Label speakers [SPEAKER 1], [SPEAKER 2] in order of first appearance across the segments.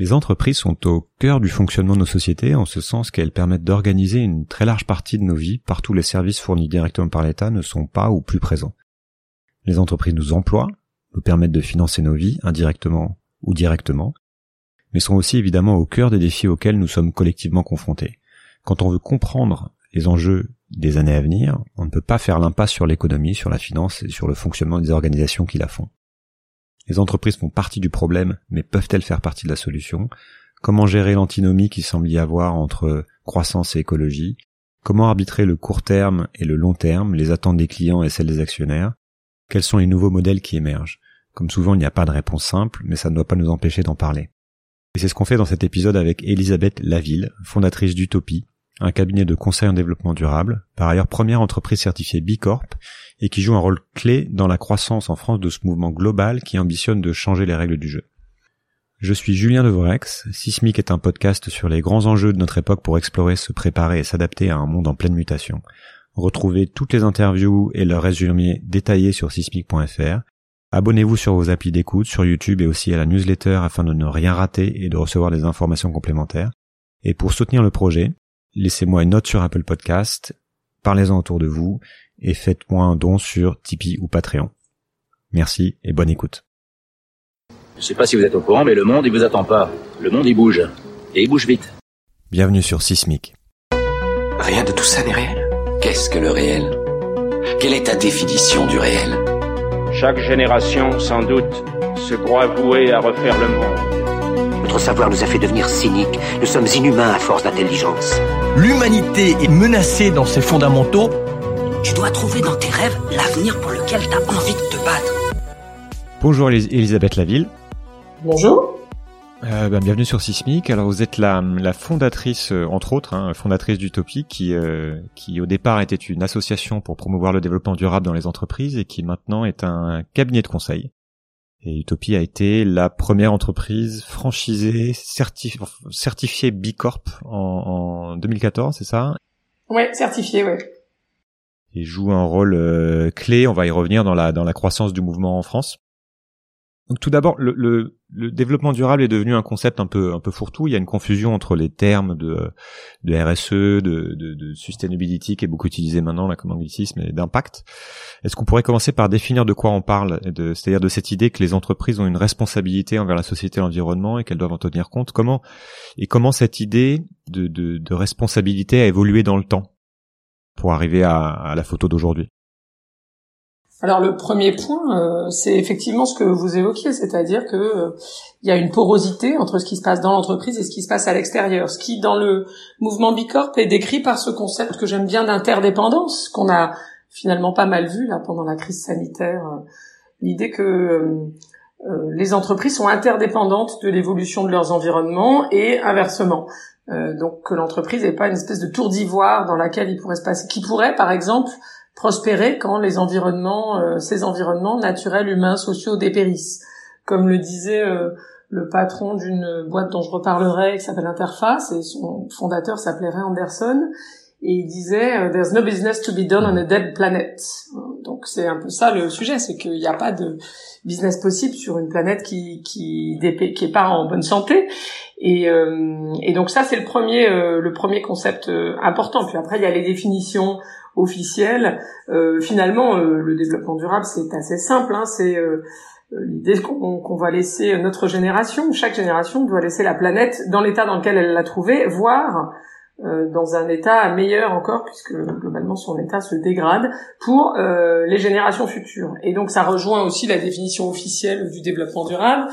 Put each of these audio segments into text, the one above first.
[SPEAKER 1] Les entreprises sont au cœur du fonctionnement de nos sociétés en ce sens qu'elles permettent d'organiser une très large partie de nos vies partout les services fournis directement par l'État ne sont pas ou plus présents. Les entreprises nous emploient, nous permettent de financer nos vies indirectement ou directement, mais sont aussi évidemment au cœur des défis auxquels nous sommes collectivement confrontés. Quand on veut comprendre les enjeux des années à venir, on ne peut pas faire l'impasse sur l'économie, sur la finance et sur le fonctionnement des organisations qui la font. Les entreprises font partie du problème, mais peuvent-elles faire partie de la solution? Comment gérer l'antinomie qui semble y avoir entre croissance et écologie? Comment arbitrer le court terme et le long terme, les attentes des clients et celles des actionnaires? Quels sont les nouveaux modèles qui émergent? Comme souvent, il n'y a pas de réponse simple, mais ça ne doit pas nous empêcher d'en parler. Et c'est ce qu'on fait dans cet épisode avec Elisabeth Laville, fondatrice d'Utopie, un cabinet de conseil en développement durable, par ailleurs première entreprise certifiée B Corp et qui joue un rôle clé dans la croissance en France de ce mouvement global qui ambitionne de changer les règles du jeu. Je suis Julien Devorex, Sismic est un podcast sur les grands enjeux de notre époque pour explorer, se préparer et s'adapter à un monde en pleine mutation. Retrouvez toutes les interviews et leurs résumés détaillés sur sismic.fr. Abonnez-vous sur vos applis d'écoute, sur YouTube et aussi à la newsletter afin de ne rien rater et de recevoir des informations complémentaires. Et pour soutenir le projet, laissez-moi une note sur Apple Podcast, parlez-en autour de vous et faites-moi un don sur Tipeee ou Patreon. Merci et bonne écoute.
[SPEAKER 2] Je sais pas si vous êtes au courant, mais le monde, il vous attend pas. Le monde, il bouge. Et il bouge vite.
[SPEAKER 1] Bienvenue sur Sismic.
[SPEAKER 3] Rien de tout ça n'est réel. Qu'est-ce que le réel? Quelle est ta définition du réel?
[SPEAKER 4] Chaque génération, sans doute, se croit vouée à refaire le monde.
[SPEAKER 5] Notre savoir nous a fait devenir cyniques. Nous sommes inhumains à force d'intelligence.
[SPEAKER 6] L'humanité est menacée dans ses fondamentaux.
[SPEAKER 7] Tu dois trouver dans tes rêves l'avenir pour lequel tu as envie de te battre.
[SPEAKER 1] Bonjour Elisabeth Laville.
[SPEAKER 8] Bonjour.
[SPEAKER 1] Euh, ben, bienvenue sur Sismic. Alors vous êtes la, la fondatrice, euh, entre autres, hein, fondatrice d'Utopie, qui, euh, qui au départ était une association pour promouvoir le développement durable dans les entreprises et qui maintenant est un cabinet de conseil. Et Utopie a été la première entreprise franchisée, certif certifiée B Corp en, en 2014, c'est ça?
[SPEAKER 8] Ouais, certifiée, ouais.
[SPEAKER 1] Et joue un rôle euh, clé. On va y revenir dans la dans la croissance du mouvement en France. Donc tout d'abord, le, le, le, développement durable est devenu un concept un peu un peu fourre-tout. Il y a une confusion entre les termes de, de RSE, de, de, de sustainability qui est beaucoup utilisé maintenant, là comme anglicisme, et d'impact. Est-ce qu'on pourrait commencer par définir de quoi on parle, c'est-à-dire de cette idée que les entreprises ont une responsabilité envers la société et l'environnement et qu'elles doivent en tenir compte? Comment et comment cette idée de, de, de responsabilité a évolué dans le temps pour arriver à, à la photo d'aujourd'hui?
[SPEAKER 8] Alors le premier point, euh, c'est effectivement ce que vous évoquiez, c'est-à-dire que euh, il y a une porosité entre ce qui se passe dans l'entreprise et ce qui se passe à l'extérieur. Ce qui, dans le mouvement Bicorp, est décrit par ce concept que j'aime bien d'interdépendance, qu'on a finalement pas mal vu là pendant la crise sanitaire. Euh, l'idée que les entreprises sont interdépendantes de l'évolution de leurs environnements et inversement. donc que l'entreprise n'est pas une espèce de tour d'ivoire dans laquelle il pourrait se passer, qui pourrait, par exemple, prospérer quand les environnements, euh, ces environnements naturels, humains, sociaux dépérissent. Comme le disait euh, le patron d'une boîte dont je reparlerai, qui s'appelle Interface, et son fondateur s'appelait Ray Anderson, et il disait euh, There's no business to be done on a dead planet. Donc c'est un peu ça le sujet, c'est qu'il n'y a pas de business possible sur une planète qui qui qui est pas en bonne santé. Et, et donc ça c'est le premier le premier concept important. Puis après il y a les définitions officielle. Euh, finalement, euh, le développement durable, c'est assez simple. Hein, c'est euh, l'idée qu'on va laisser notre génération, chaque génération doit laisser la planète dans l'état dans lequel elle l'a trouvée, voire dans un état meilleur encore, puisque globalement son état se dégrade, pour les générations futures. Et donc ça rejoint aussi la définition officielle du développement durable,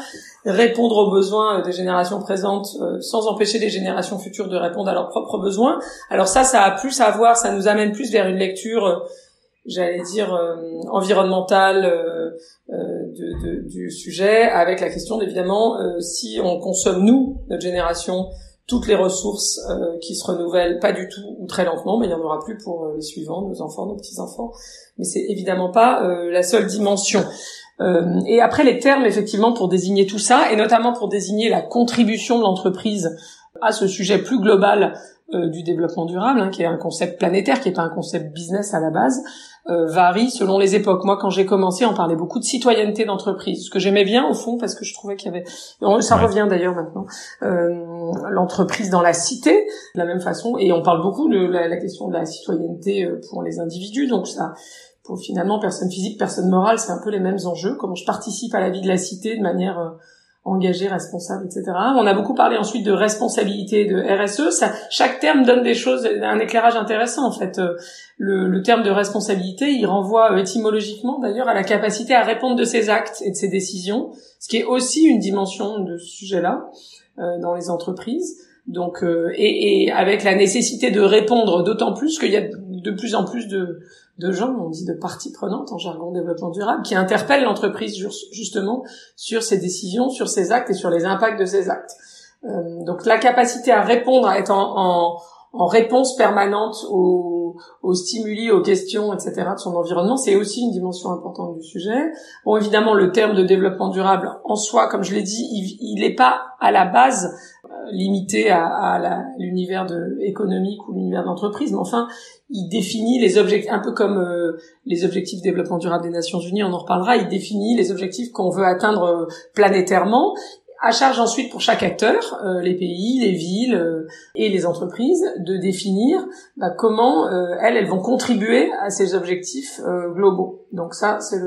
[SPEAKER 8] répondre aux besoins des générations présentes euh, sans empêcher les générations futures de répondre à leurs propres besoins. Alors ça, ça a plus à voir, ça nous amène plus vers une lecture, euh, j'allais dire, euh, environnementale de, de, du sujet, avec la question évidemment si on consomme, nous, notre génération, toutes les ressources qui se renouvellent pas du tout ou très lentement, mais il y en aura plus pour les suivants, nos enfants, nos petits-enfants. Mais c'est évidemment pas la seule dimension. Euh, et après les termes effectivement pour désigner tout ça, et notamment pour désigner la contribution de l'entreprise à ce sujet plus global euh, du développement durable, hein, qui est un concept planétaire, qui n'est pas un concept business à la base, euh, varie selon les époques. Moi, quand j'ai commencé, on parlait beaucoup de citoyenneté d'entreprise, ce que j'aimais bien au fond parce que je trouvais qu'il y avait, ça revient d'ailleurs maintenant, euh, l'entreprise dans la cité, de la même façon, et on parle beaucoup de la, question de la citoyenneté euh, pour les individus, donc ça, pour finalement personne physique, personne morale, c'est un peu les mêmes enjeux. Comment je participe à la vie de la cité de manière euh, engagé, responsable, etc. On a beaucoup parlé ensuite de responsabilité, de RSE. Chaque terme donne des choses, un éclairage intéressant en fait. Euh, le, le terme de responsabilité, il renvoie euh, étymologiquement d'ailleurs à la capacité à répondre de ses actes et de ses décisions, ce qui est aussi une dimension de ce sujet-là euh, dans les entreprises. Donc, euh, et, et, avec la nécessité de répondre, d'autant plus qu'il y a de plus en plus de, de gens, on dit de parties prenantes en jargon développement durable, qui interpellent l'entreprise justement sur ses décisions, sur ses actes et sur les impacts de ses actes. Euh, donc la capacité à répondre, à être en, en, réponse permanente aux, aux, stimuli, aux questions, etc. de son environnement, c'est aussi une dimension importante du sujet. Bon, évidemment, le terme de développement durable en soi, comme je l'ai dit, il n'est pas à la base limité à, l'univers économique ou l'univers d'entreprise, mais enfin, il définit les objectifs, un peu comme euh, les objectifs de développement durable des Nations Unies, on en reparlera, il définit les objectifs qu'on veut atteindre euh, planétairement, à charge ensuite pour chaque acteur, euh, les pays, les villes et les entreprises, de définir bah, comment elles, elles vont contribuer à ces objectifs globaux. Donc ça, c'est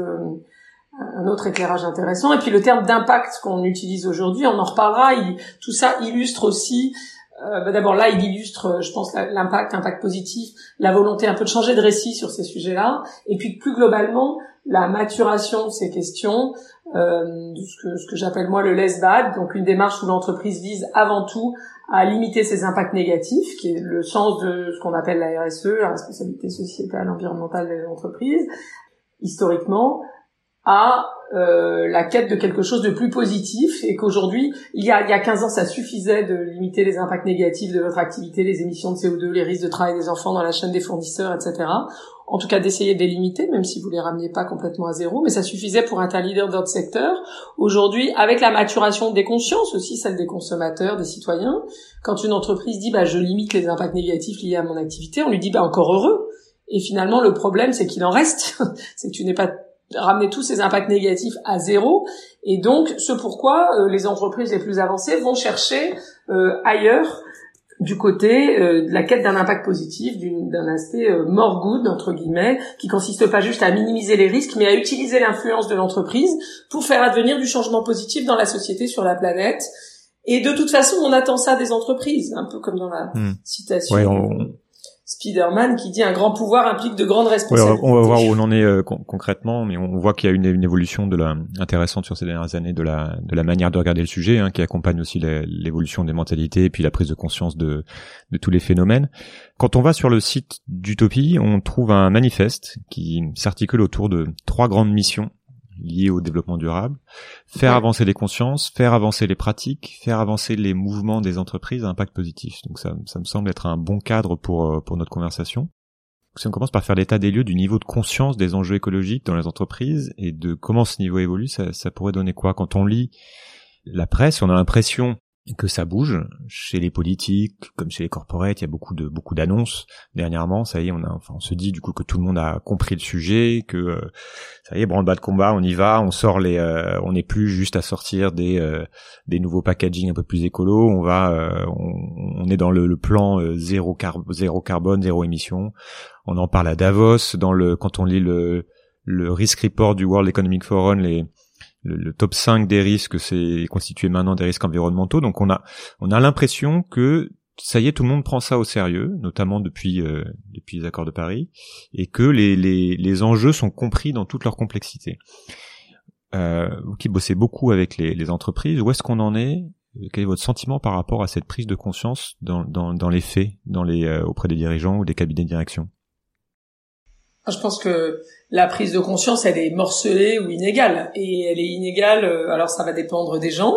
[SPEAKER 8] un autre éclairage intéressant. Et puis le terme d'impact qu'on utilise aujourd'hui, on en reparlera. Il, tout ça illustre aussi. Euh, bah D'abord là, il illustre, je pense, l'impact, impact positif, la volonté un peu de changer de récit sur ces sujets-là, et puis plus globalement la maturation de ces questions, euh, ce que, ce que j'appelle moi le less bad, donc une démarche où l'entreprise vise avant tout à limiter ses impacts négatifs, qui est le sens de ce qu'on appelle la RSE, la responsabilité sociétale environnementale des entreprises, historiquement, à euh, la quête de quelque chose de plus positif et qu'aujourd'hui, il y a, il y a 15 ans, ça suffisait de limiter les impacts négatifs de votre activité, les émissions de CO2, les risques de travail des enfants dans la chaîne des fournisseurs, etc. En tout cas, d'essayer de les limiter, même si vous les rameniez pas complètement à zéro, mais ça suffisait pour être un leader dans notre secteur. Aujourd'hui, avec la maturation des consciences aussi, celle des consommateurs, des citoyens, quand une entreprise dit bah je limite les impacts négatifs liés à mon activité, on lui dit bah encore heureux. Et finalement, le problème, c'est qu'il en reste, c'est que tu n'es pas ramener tous ces impacts négatifs à zéro. Et donc, ce pourquoi euh, les entreprises les plus avancées vont chercher euh, ailleurs du côté euh, de la quête d'un impact positif, d'un aspect more good entre guillemets, qui consiste pas juste à minimiser les risques, mais à utiliser l'influence de l'entreprise pour faire advenir du changement positif dans la société, sur la planète. Et de toute façon, on attend ça des entreprises, un peu comme dans la hmm. citation. Spider-Man qui dit un grand pouvoir implique de grandes responsabilités.
[SPEAKER 1] on va voir où on en est euh, concrètement, mais on voit qu'il y a une, une, évolution de la intéressante sur ces dernières années de la de la manière de regarder le sujet, hein, qui accompagne aussi l'évolution des mentalités et puis la prise de conscience de de tous les phénomènes. Quand on va sur le site d'Utopie, on trouve un manifeste qui s'articule autour de trois grandes missions liées au développement durable, faire avancer les consciences, faire avancer les pratiques, faire avancer les mouvements des entreprises à impact positif. Donc ça, ça me semble être un bon cadre pour, euh, pour notre conversation. Si on commence par faire l'état des lieux du niveau de conscience des enjeux écologiques dans les entreprises et de comment ce niveau évolue, ça, ça pourrait donner quoi? Quand on lit la presse, on a l'impression que ça bouge. Chez les politiques comme chez les corporates il y a beaucoup de beaucoup d'annonces. Dernièrement ça y est on a enfin on se dit du coup que tout le monde a compris le sujet que euh, ça y est branle bas de combat on y va on sort les euh, on n'est plus juste à sortir des euh, des nouveaux packaging un peu plus écolo. On va on, on, est dans le, le plan zéro zéro carbone zéro émission. On en parle à Davos dans le quand on lit le le risk report du World Economic Forum les le, top 5 des risques, c'est constitué maintenant des risques environnementaux. Donc on a on a l'impression que ça y est, tout le monde prend ça au sérieux, notamment depuis euh, depuis les accords de Paris, et que les, les, les enjeux sont compris dans toute leur complexité. Euh, vous qui bossez beaucoup avec les, les entreprises, où est-ce qu'on en est? Quel est votre sentiment par rapport à cette prise de conscience dans, dans, dans les faits, dans les euh, auprès des dirigeants ou des cabinets de direction?
[SPEAKER 8] Je pense que la prise de conscience, elle est morcelée ou inégale. Et elle est inégale, euh, alors ça va dépendre des gens,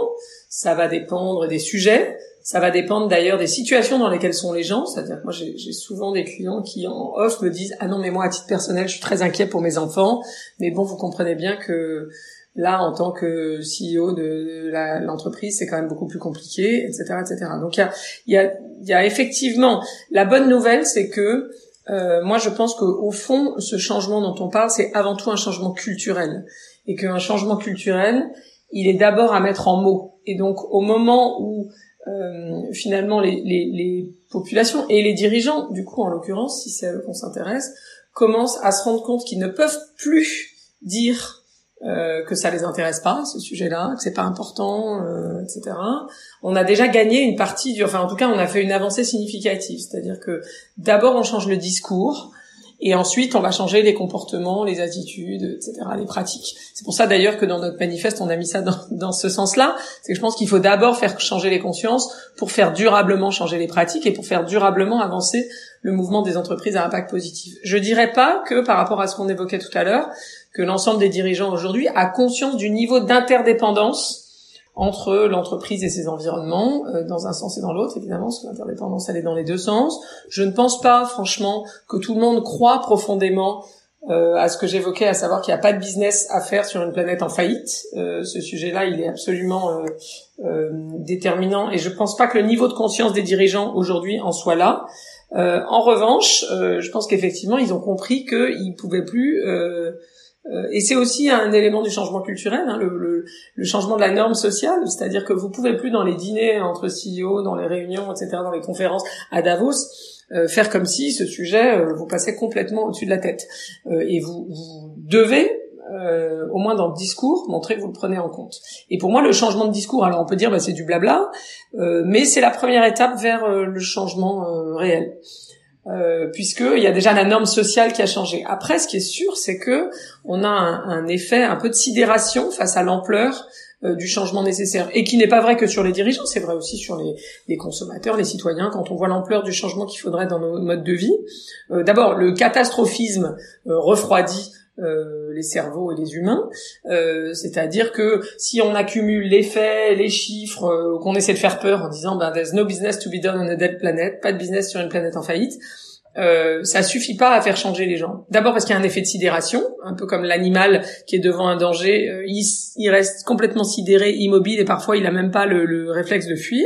[SPEAKER 8] ça va dépendre des sujets, ça va dépendre d'ailleurs des situations dans lesquelles sont les gens. C'est-à-dire que moi, j'ai souvent des clients qui en off me disent « Ah non, mais moi, à titre personnel, je suis très inquiet pour mes enfants. Mais bon, vous comprenez bien que Là, en tant que CEO de l'entreprise, c'est quand même beaucoup plus compliqué, etc., etc. Donc il y a, y, a, y a effectivement la bonne nouvelle, c'est que euh, moi, je pense qu'au fond, ce changement dont on parle, c'est avant tout un changement culturel, et qu'un changement culturel, il est d'abord à mettre en mots. Et donc, au moment où euh, finalement les, les, les, populations et les dirigeants, du coup en l'occurrence, si c'est à eux qu'on s'intéresse, commencent à se rendre compte qu'ils ne peuvent plus dire euh, que ça les intéresse pas ce sujet-là, que c'est pas important, euh, etc. On a déjà gagné une partie du, enfin en tout cas on a fait une avancée significative, c'est-à-dire que d'abord on change le discours, et ensuite, on va changer les comportements, les attitudes, etc., les pratiques. C'est pour ça d'ailleurs que dans notre manifeste, on a mis ça dans, dans ce sens-là. C'est que je pense qu'il faut d'abord faire changer les consciences pour faire durablement changer les pratiques et pour faire durablement avancer le mouvement des entreprises à impact positif. Je dirais pas que par rapport à ce qu'on évoquait tout à l'heure, que l'ensemble des dirigeants aujourd'hui a conscience du niveau d'interdépendance entre l'entreprise et ses environnements, euh, dans un sens et dans l'autre, évidemment, parce que l'interdépendance, elle est dans les deux sens. Je ne pense pas, franchement, que tout le monde croit profondément euh, à ce que j'évoquais, à savoir qu'il n'y a pas de business à faire sur une planète en faillite. Euh, ce sujet-là, il est absolument déterminant, et je ne pense pas que le niveau de conscience des dirigeants aujourd'hui en soit là. en revanche, je pense qu'effectivement, ils ont compris qu'ils pouvaient plus euh, et c'est aussi un élément du changement culturel, hein, le, le, changement de la norme sociale, c'est-à-dire que vous pouvez plus dans les dîners entre CEO, dans les réunions, etc., dans les conférences à Davos, euh, faire comme si ce sujet euh, vous passait complètement au-dessus de la tête. et vous, vous devez, au moins dans le discours, montrer que vous le prenez en compte. Et pour moi, le changement de discours, alors on peut dire bah, c'est du blabla, mais c'est la première étape vers le changement réel. Euh, puisqu'il y a déjà la norme sociale qui a changé. Après, ce qui est sûr, c'est que on a un, effet un peu de sidération face à l'ampleur euh, du changement nécessaire, et qui n'est pas vrai que sur les dirigeants, c'est vrai aussi sur les, consommateurs, les citoyens, quand on voit l'ampleur du changement qu'il faudrait dans nos modes de vie. Euh, d'abord, le catastrophisme refroidit euh, les cerveaux et les humains. Euh, c'est-à-dire que si on accumule les faits, les chiffres, euh, qu'on essaie de faire peur en disant ben, there's no business to be done on a dead planet, pas de business sur une planète en faillite, euh, ça suffit pas à faire changer les gens. D'abord parce qu'il y a un effet de sidération, un peu comme l'animal qui est devant un danger, il, reste complètement sidéré, immobile et parfois il a même pas le, le réflexe de fuir.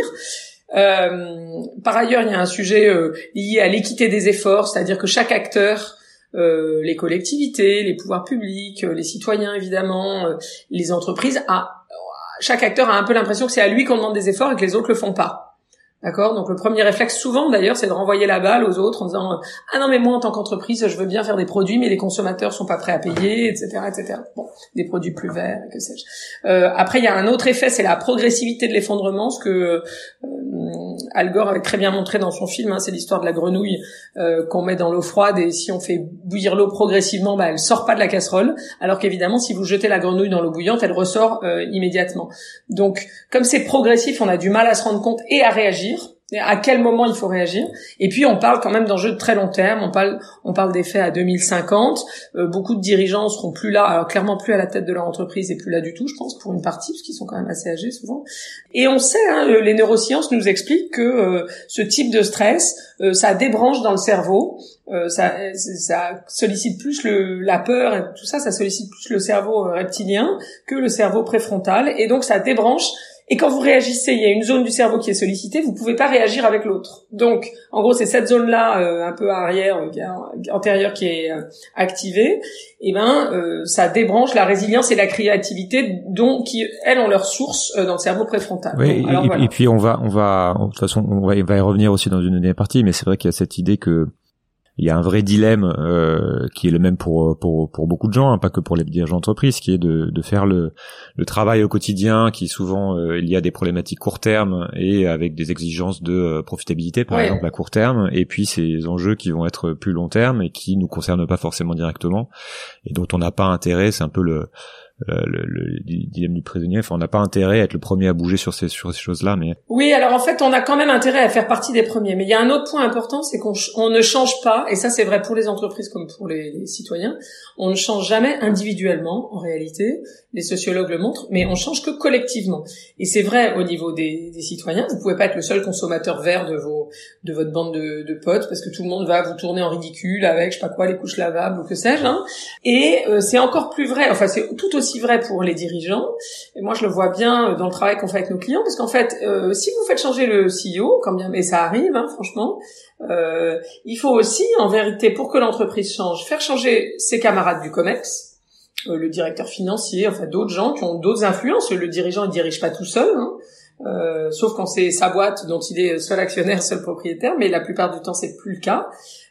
[SPEAKER 8] Euh, par ailleurs, il y a un sujet lié à l'équité des efforts, c'est-à-dire que chaque acteur euh, les collectivités, les pouvoirs publics, euh, les citoyens évidemment, euh, les entreprises, a, chaque acteur a un peu l'impression que c'est à lui qu'on demande des efforts et que les autres le font pas. D'accord? Donc le premier réflexe souvent d'ailleurs c'est de renvoyer la balle aux autres en disant ah non mais moi en tant qu'entreprise je veux bien faire des produits mais les consommateurs sont pas prêts à payer etc etc bon des produits plus verts que sais-je. Euh, après il y a un autre effet c'est la progressivité de l'effondrement ce que euh, Al Gore avait très bien montré dans son film hein, c'est l'histoire de la grenouille euh, qu'on met dans l'eau froide et si on fait bouillir l'eau progressivement bah elle sort pas de la casserole alors qu'évidemment si vous jetez la grenouille dans l'eau bouillante elle ressort euh, immédiatement. Donc comme c'est progressif on a du mal à se rendre compte et à réagir à quel moment il faut réagir. Et puis on parle quand même d'enjeux de très long terme. On parle, on parle d'effets à 2050. Euh, beaucoup de dirigeants seront plus là, alors clairement plus à la tête de leur entreprise et plus là du tout, je pense, pour une partie, parce qu'ils sont quand même assez âgés souvent. Et on sait, hein, les neurosciences nous expliquent que euh, ce type de stress, euh, ça débranche dans le cerveau. ça, ça sollicite plus le, la peur et tout ça, ça sollicite plus le cerveau reptilien que le cerveau préfrontal. Et donc ça débranche et quand vous réagissez, il y a une zone du cerveau qui est sollicitée, vous pouvez pas réagir avec l'autre. Donc, en gros, c'est cette zone-là, euh, un peu arrière, euh, antérieure, qui est euh, activée. Et eh ben, euh, ça débranche la résilience et la créativité, dont qui elles ont leur source dans le cerveau préfrontal.
[SPEAKER 1] Oui, et, puis on va, on va, de toute façon, on va, on va y revenir aussi dans une deuxième partie, mais c'est vrai qu'il y a cette idée que il y a un vrai dilemme euh, qui est le même pour, pour, pour beaucoup de gens, hein, pas que pour les dirigeants d'entreprise, qui est de, de faire le, le travail au quotidien, qui souvent euh, il y a des problématiques court terme et avec des exigences de euh, profitabilité, par exemple à court terme, et puis ces enjeux qui vont être plus long terme et qui nous concernent pas forcément directement et dont on n'a pas intérêt. C'est un peu le le, le, dilemme du prisonnier. Enfin, on n'a pas intérêt à être le premier à bouger sur ces sur ces choses-là, mais
[SPEAKER 8] oui. Alors en fait, on a quand même intérêt à faire partie des premiers. Mais il y a un autre point important, c'est qu'on on ne change pas, et ça c'est vrai pour les entreprises comme pour les, citoyens. On ne change jamais individuellement, en réalité. Les sociologues le montrent, mais on change que collectivement. Et c'est vrai au niveau des, citoyens. Vous pouvez pas être le seul consommateur vert de vos de votre bande de, de, potes parce que tout le monde va vous tourner en ridicule avec je sais pas quoi les couches lavables ou que sais-je. Hein. Et euh, c'est encore plus vrai. Enfin, c'est tout aussi aussi vrai pour les dirigeants. Et moi, je le vois bien dans le travail qu'on fait avec nos clients, parce qu'en fait, euh, si vous faites changer le CEO, quand bien, mais ça arrive, hein, franchement, euh, il faut aussi, en vérité, pour que l'entreprise change, faire changer ses camarades du COMEX, euh, le directeur financier, enfin d'autres gens qui ont d'autres influences. Le dirigeant, il dirige pas tout seul. Hein. Euh, sauf quand c'est sa boîte dont il est seul actionnaire, seul propriétaire, mais la plupart du temps c'est plus le cas.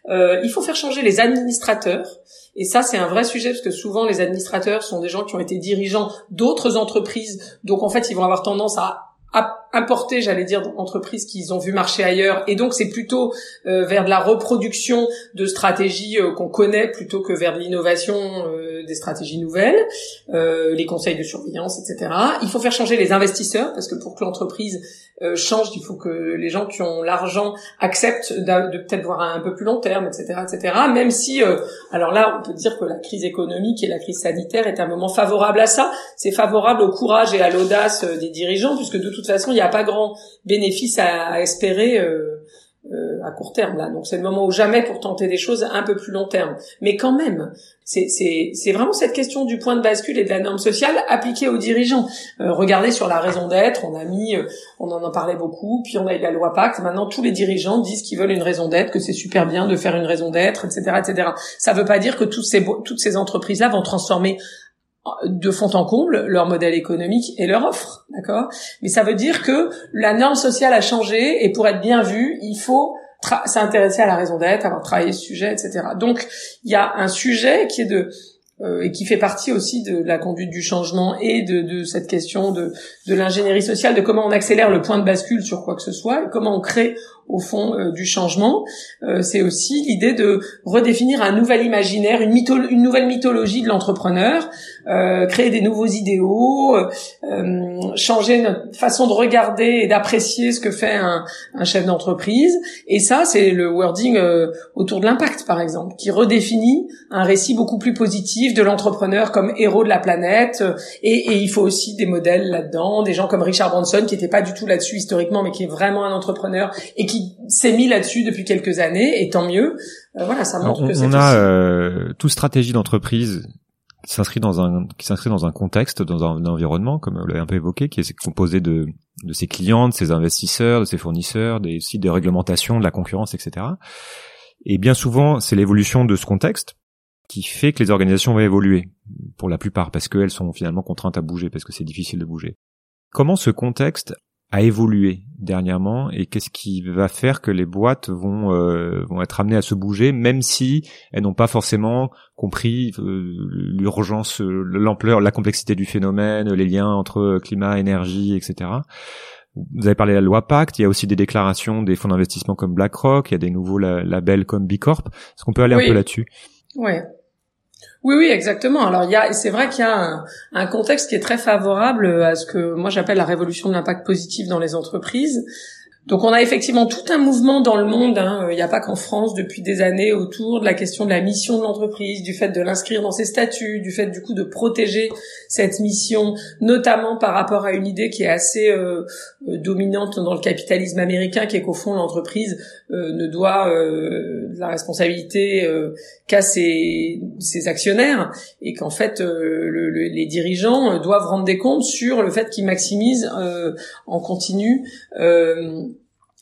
[SPEAKER 8] Euh, il faut faire changer les administrateurs, et ça c'est un vrai sujet parce que souvent les administrateurs sont des gens qui ont été dirigeants d'autres entreprises, donc en fait ils vont avoir tendance à importer, j'allais dire, d'entreprises qu'ils ont vu marcher ailleurs. Et donc, c'est plutôt euh, vers de la reproduction de stratégies euh, qu'on connaît plutôt que vers de l'innovation euh, des stratégies nouvelles, les conseils de surveillance, etc. Il faut faire changer les investisseurs parce que pour que l'entreprise change, il faut que les gens qui ont l'argent acceptent de, peut-être voir un, peu plus long terme, etc., etc. Même si, alors là, on peut dire que la crise économique et la crise sanitaire est un moment favorable à ça. C'est favorable au courage et à l'audace des dirigeants puisque de toute façon, il n'y a pas grand bénéfice à, espérer euh, euh, à court terme là. Donc c'est le moment ou jamais pour tenter des choses un peu plus long terme. Mais quand même, c'est vraiment cette question du point de bascule et de la norme sociale appliquée aux dirigeants. Euh, regardez sur la raison d'être, on a mis, on en parlait beaucoup, puis on a eu la loi Pacte. Maintenant, tous les dirigeants disent qu'ils veulent une raison d'être, que c'est super bien de faire une raison d'être, etc., etc. Ça ne veut pas dire que toutes ces toutes ces entreprises là vont transformer de fond en comble leur modèle économique et leur offre, d'accord? Mais ça veut dire que la norme sociale a changé et pour être bien vu, il faut s'intéresser à la raison d'être, avoir travaillé ce sujet, etc. Donc il y a un sujet qui est de euh, et qui fait partie aussi de la conduite du changement et de, de cette question de, de l'ingénierie sociale, de comment on accélère le point de bascule sur quoi que ce soit et comment on crée au fond euh, du changement. Euh, c'est aussi l'idée de redéfinir un nouvel imaginaire, une, une nouvelle mythologie de l'entrepreneur, euh, créer des nouveaux idéaux, changer notre façon de regarder et d'apprécier ce que fait un, un chef d'entreprise. Et ça, c'est le wording autour de l'impact, par exemple, qui redéfinit un récit beaucoup plus positif de l'entrepreneur comme héros de la planète. Et, et il faut aussi des modèles là-dedans, des gens comme Richard Branson, qui n'était pas du tout là-dessus historiquement, mais qui est vraiment un entrepreneur et qui s'est mis là-dessus depuis quelques années, et tant mieux. Euh, voilà, ça montre
[SPEAKER 1] on,
[SPEAKER 8] que c'est
[SPEAKER 1] on a euh, toute stratégie d'entreprise qui s'inscrit dans un qui s'inscrit dans un contexte, dans un, environnement, comme vous l'avez un peu évoqué, qui est composé de de ses clients, de ses investisseurs, de ses fournisseurs, des aussi des réglementations, de la concurrence, etc. Et bien souvent, c'est l'évolution de ce contexte qui fait que les organisations vont évoluer pour la plupart parce qu'elles sont finalement contraintes à bouger parce que c'est difficile de bouger. Comment ce contexte a évolué dernièrement et qu'est-ce qui va faire que les boîtes vont euh, vont être amenées à se bouger même si elles n'ont pas forcément compris euh, l'urgence l'ampleur la complexité du phénomène les liens entre climat énergie etc vous avez parlé de la loi Pacte, il y a aussi des déclarations des fonds d'investissement comme BlackRock, il y a des nouveaux labels comme B Corp. Est-ce qu'on peut aller un peu là-dessus?
[SPEAKER 8] Ouais. Oui, oui, exactement. Alors, il y a, c'est vrai qu'il y a un, contexte qui est très favorable à ce que moi j'appelle la révolution de l'impact positif dans les entreprises. Donc on a effectivement tout un mouvement dans le monde, hein. il n'y a pas qu'en France depuis des années autour de la question de la mission de l'entreprise, du fait de l'inscrire dans ses statuts, du fait du coup de protéger cette mission, notamment par rapport à une idée qui est assez euh, euh, dominante dans le capitalisme américain, qui est qu'au fond l'entreprise euh, ne doit la responsabilité qu'à ses, ses, actionnaires et qu'en fait le, les dirigeants doivent rendre des comptes sur le fait qu'ils maximisent en continu euh,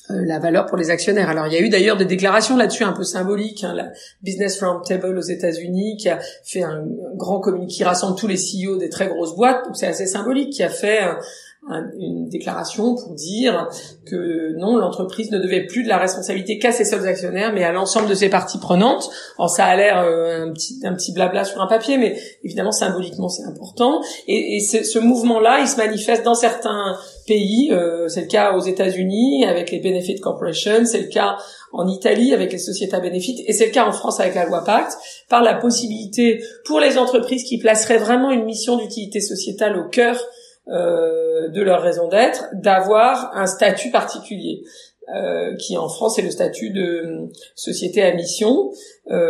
[SPEAKER 8] la valeur pour les actionnaires. Alors il y a eu d'ailleurs des déclarations là-dessus un peu symboliques. Hein, la Business Roundtable aux États-Unis qui a fait un grand communiqué qui rassemble tous les CEO des très grosses boîtes, donc c'est assez symbolique, qui a fait une déclaration pour dire que non, l'entreprise ne devait plus de la responsabilité qu'à ses seuls actionnaires, mais à l'ensemble de ses parties prenantes. Alors ça a l'air euh, un petit un petit blabla sur un papier, mais évidemment symboliquement c'est important. Et, et ce mouvement-là, il se manifeste dans certains pays. Euh, c'est le cas aux États-Unis avec les Benefit Corporation, c'est le cas en Italie avec les sociétés à bénéfices, et c'est le cas en France avec la loi Pacte, par la possibilité pour les entreprises qui placeraient vraiment une mission d'utilité sociétale au cœur euh, de leur raison d'être, d'avoir un statut particulier. Euh, qui en France est le statut de euh, société à mission,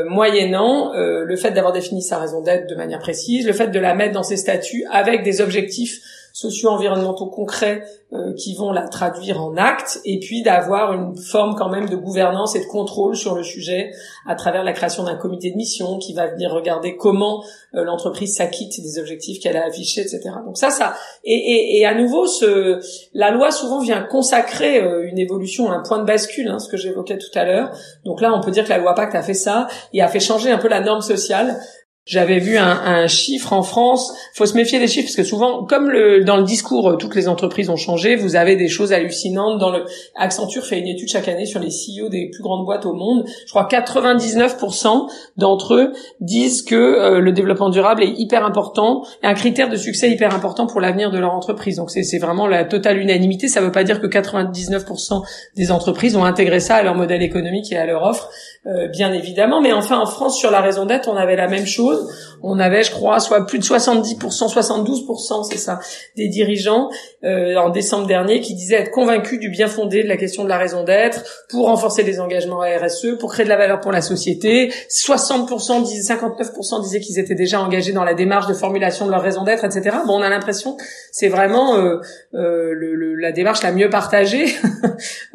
[SPEAKER 8] moyennant le fait d'avoir défini sa raison d'être de manière précise, le fait de la mettre dans ses statuts avec des objectifs socio-environnementaux concrets qui vont la traduire en actes, et puis d'avoir une forme quand même de gouvernance et de contrôle sur le sujet à travers la création d'un comité de mission qui va venir regarder comment l'entreprise s'acquitte des objectifs qu'elle a affichés, etc. Donc ça, ça et, et, et à nouveau, ce, la loi souvent vient consacrer une évolution, un point de bascule, hein, ce que j'évoquais tout à l'heure. Donc là, on peut dire que la loi Pacte a fait ça et a fait changer un peu la norme sociale j'avais vu un, un, chiffre en France. Faut se méfier des chiffres parce que souvent, comme le, dans le discours, euh, toutes les entreprises ont changé. Vous avez des choses hallucinantes. Dans le Accenture fait une étude chaque année sur les CEO des plus grandes boîtes au monde. Je crois 99% d'entre eux disent que euh, le développement durable est hyper important, un critère de succès hyper important pour l'avenir de leur entreprise. Donc c'est vraiment la totale unanimité. Ça ne veut pas dire que 99% des entreprises ont intégré ça à leur modèle économique et à leur offre, euh, bien évidemment. Mais enfin, en France, sur la raison d'être, on avait la même chose on avait, je crois, soit plus de 70%, 72%, c'est ça, des dirigeants euh, en décembre dernier qui disaient être convaincus du bien fondé de la question de la raison d'être pour renforcer les engagements à RSE, pour créer de la valeur pour la société. 60% disaient, 59% disaient qu'ils étaient déjà engagés dans la démarche de formulation de leur raison d'être, etc. Bon, on a l'impression c'est vraiment euh, euh, le, la démarche la mieux partagée.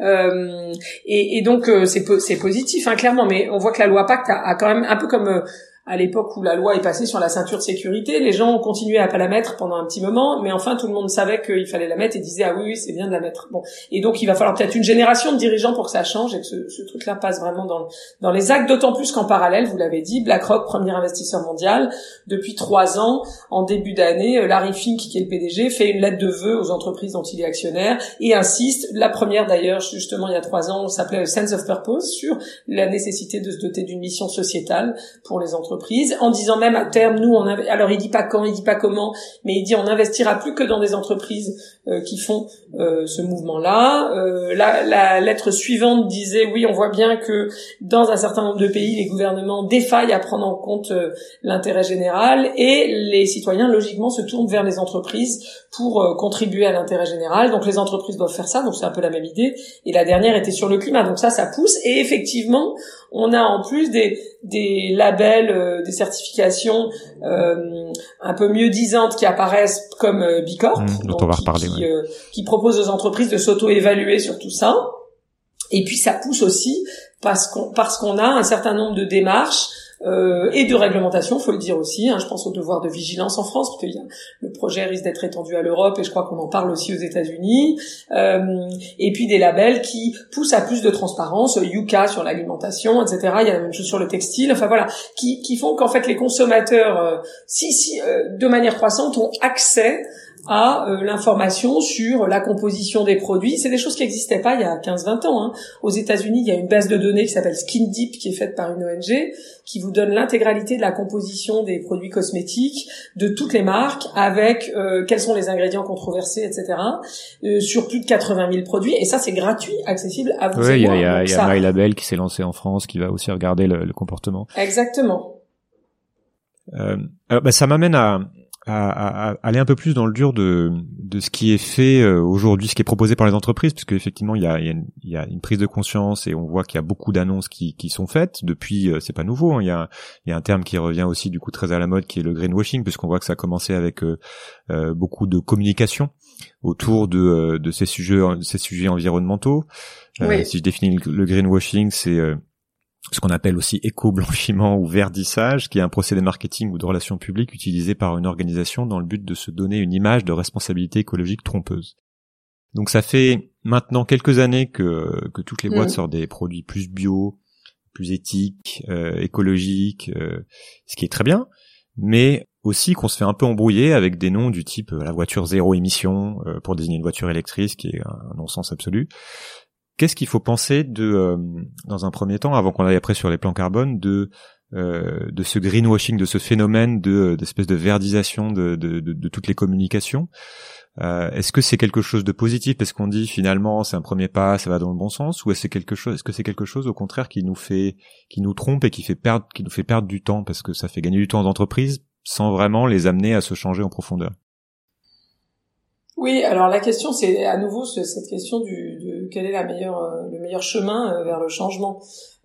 [SPEAKER 8] et, et, donc c'est positif, hein, clairement. Mais on voit que la loi Pacte a, a quand même un peu comme à l'époque où la loi est passée sur la ceinture de sécurité, les gens ont continué à pas la mettre pendant un petit moment, mais enfin tout le monde savait qu'il fallait la mettre et disait ah oui, oui c'est bien de la mettre. Bon, et donc il va falloir peut-être une génération de dirigeants pour que ça change et que ce, ce truc-là passe vraiment dans dans les actes. D'autant plus qu'en parallèle, vous l'avez dit, BlackRock, premier investisseur mondial, depuis trois ans, en début d'année, euh, Larry Fink, qui est le PDG, fait une lettre de vœux aux entreprises dont il est actionnaire et insiste. La première d'ailleurs, justement il y a trois ans, s'appelait Sense of Purpose sur la nécessité de se doter d'une mission sociétale pour les entreprises en disant même à terme, nous, on alors il dit pas quand, il dit pas comment, mais il dit on investira plus que dans des entreprises euh, qui font euh, ce mouvement-là. Euh, la, lettre suivante disait oui, on voit bien que dans un certain nombre de pays, les gouvernements défaillent à prendre en compte l'intérêt général et les citoyens logiquement se tournent vers les entreprises pour contribuer à l'intérêt général. Donc les entreprises doivent faire ça, donc c'est un peu la même idée. Et la dernière était sur le climat, donc ça, ça pousse. Et effectivement, on a en plus des labels, euh, des certifications euh, un peu mieux disantes qui apparaissent comme euh, Bicorp,
[SPEAKER 1] mmh, dont on va reparler,
[SPEAKER 8] qui, qui proposent aux entreprises de s'auto-évaluer sur tout ça. Et puis ça pousse aussi parce qu'on parce qu'on a un certain nombre de démarches euh, et de réglementation, faut le dire aussi. Hein, je pense au devoir de vigilance en France, parce que le projet risque d'être étendu à l'Europe, et je crois qu'on en parle aussi aux États-Unis. Euh, et puis des labels qui poussent à plus de transparence, Yuka sur l'alimentation, etc. Il y a la même chose sur le textile. Enfin voilà, qui, qui font qu'en fait les consommateurs, euh, si, si euh, de manière croissante, ont accès à euh, l'information sur la composition des produits. C'est des choses qui n'existaient pas il y a 15-20 ans. Hein. Aux États-Unis, il y a une base de données qui s'appelle Skin Deep, qui est faite par une ONG, qui vous donne l'intégralité de la composition des produits cosmétiques de toutes les marques, avec euh, quels sont les ingrédients controversés, etc. Euh, sur plus de 80 000 produits. Et ça, c'est gratuit, accessible à vous.
[SPEAKER 1] Oui, il y a, y a, y a MyLabel qui s'est lancé en France, qui va aussi regarder le, le comportement.
[SPEAKER 8] Exactement.
[SPEAKER 1] Euh, bah, ça m'amène à, à, aller un peu plus dans le dur de, de ce qui est fait euh, aujourd'hui, ce qui est proposé par les entreprises, parce qu'effectivement il y a, il, y a une, il y a une prise de conscience et on voit qu'il y a beaucoup d'annonces qui, qui sont faites depuis. Euh, c'est pas nouveau. Hein, il y a, il y a un terme qui revient aussi du coup très à la mode, qui est le greenwashing, puisqu'on voit que ça a commencé avec euh, beaucoup de communication autour de, de ces sujets, ces sujets environnementaux. Si je définis le greenwashing, c'est ce qu'on appelle aussi éco-blanchiment ou verdissage, qui est un procédé marketing ou de relations publiques utilisé par une organisation dans le but de se donner une image de responsabilité écologique trompeuse. Donc ça fait maintenant quelques années que, que toutes les boîtes mmh. sortent des produits plus bio, plus éthiques, euh, écologiques, euh, ce qui est très bien, mais aussi qu'on se fait un peu embrouiller avec des noms du type euh, la voiture zéro émission pour désigner une voiture électrique, qui est un non-sens absolu, Qu'est-ce qu'il faut penser de, euh, dans un premier temps, avant qu'on aille après sur les plans carbone, de euh, de ce greenwashing, de ce phénomène de d'espèce de verdisation de, de, toutes les communications euh, Est-ce que c'est quelque chose de positif parce qu'on dit finalement c'est un premier pas, ça va dans le bon sens, ou est-ce quelque chose, est-ce que c'est quelque chose au contraire qui nous fait, qui nous trompe et qui fait perdre, qui nous fait perdre du temps parce que ça fait gagner du temps aux entreprises sans vraiment les amener à se changer en profondeur?
[SPEAKER 8] Oui, alors la question, c'est à nouveau cette question du, de quel est la meilleure, euh, le meilleur chemin euh, vers le changement.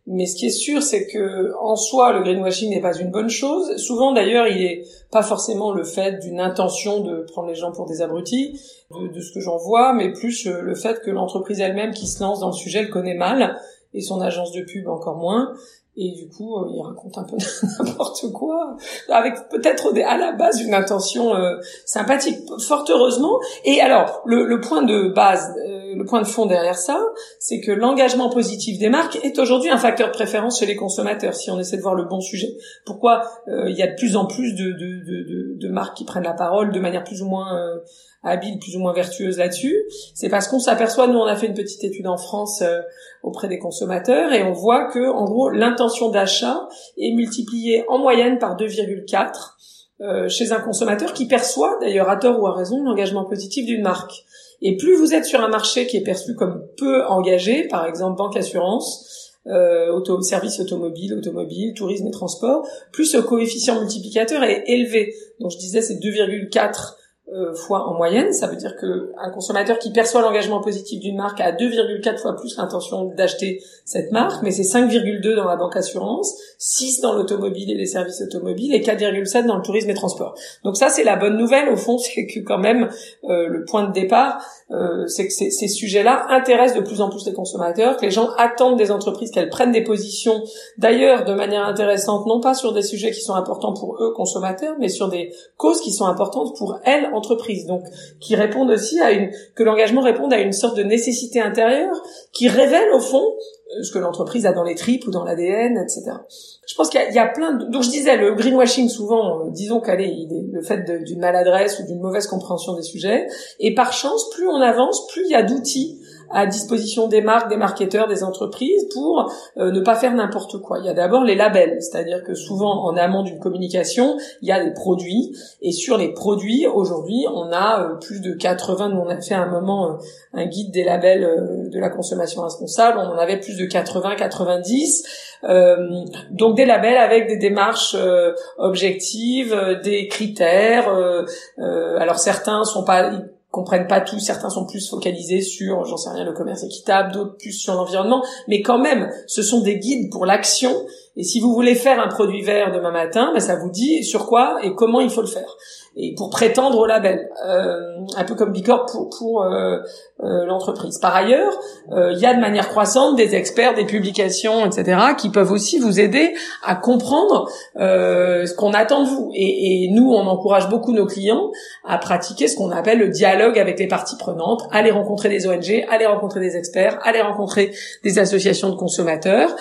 [SPEAKER 8] Mais ce qui est sûr, c'est que en soi, le greenwashing n'est pas une bonne chose. Souvent, d'ailleurs, il est pas forcément le fait d'une intention de prendre les gens pour des abrutis, de, de ce que j'en vois, mais plus euh, le fait que l'entreprise elle-même qui se lance dans le sujet le connaît mal et son agence de pub encore moins. Et du coup, euh, il raconte un peu n'importe quoi, avec peut-être à la base une intention euh, sympathique, fort heureusement. Et alors, le, point de base, euh, le point de fond derrière ça, c'est que l'engagement positif des marques est aujourd'hui un facteur de préférence chez les consommateurs, si on essaie de voir le bon sujet. Pourquoi il y a de plus en plus de, marques qui prennent la parole de manière plus ou moins habile, plus ou moins vertueuse là-dessus C'est parce qu'on s'aperçoit, nous on a fait une petite étude en France auprès des consommateurs et on voit que en gros l'intention d'achat est multipliée en moyenne par 2,4 euh, chez un consommateur qui perçoit d'ailleurs à tort ou à raison l'engagement positif d'une marque. Et plus vous êtes sur un marché qui est perçu comme peu engagé, par exemple banque assurance, euh, auto, service automobile, automobile, tourisme et transport, plus ce coefficient multiplicateur est élevé. Donc je disais c'est 2,4 euh, fois en moyenne. Ça veut dire que un consommateur qui perçoit l'engagement positif d'une marque a 2,4 fois plus l'intention d'acheter cette marque, mais c'est 5,2 dans la banque assurance, 6 dans l'automobile et les services automobiles et 4,7 dans le tourisme et transport. Donc ça c'est la bonne nouvelle au fond, c'est que quand même euh, le point de départ, euh, c'est que ces, ces sujets-là intéressent de plus en plus les consommateurs, que les gens attendent des entreprises qu'elles prennent des positions, d'ailleurs de manière intéressante, non pas sur des sujets qui sont importants pour eux consommateurs, mais sur des causes qui sont importantes pour elles entreprise, donc qui répondent aussi à une que l'engagement réponde à une sorte de nécessité intérieure qui révèle au fond ce que l'entreprise a dans les tripes ou dans l'ADN, etc. Je pense qu'il y, a plein de... Donc je disais, le greenwashing, souvent, euh, disons qu'allez, il est le fait d'une maladresse ou d'une mauvaise compréhension des sujets. Et par chance, plus on avance, plus il y a d'outils à disposition des marques, des marketeurs, des entreprises pour euh, ne pas faire n'importe quoi. Il y a d'abord les labels, c'est-à-dire que souvent en amont d'une communication, il y a des produits et sur les produits, aujourd'hui, on a euh, plus de 80, nous on a fait un moment euh, un guide des labels de la consommation responsable, on en avait plus de 80, 90. donc des labels avec des démarches objectives, des critères. alors certains sont pas comprennent pas tout. Certains sont plus focalisés sur, j'en sais rien, le commerce équitable, d'autres plus sur l'environnement. Mais quand même, ce sont des guides pour l'action. Et si vous voulez faire un produit vert demain matin, ben ça vous dit sur quoi et comment il faut le faire et pour prétendre au label, euh, un peu comme Bicorp pour, pour euh, euh, l'entreprise. Par ailleurs, il y a de manière croissante des experts, des publications, etc., qui peuvent aussi vous aider à comprendre ce qu'on attend de vous. Et, et, nous, on encourage beaucoup nos clients à pratiquer ce qu'on appelle le dialogue avec les parties prenantes, aller rencontrer des ONG, aller rencontrer des experts, aller rencontrer des associations de consommateurs,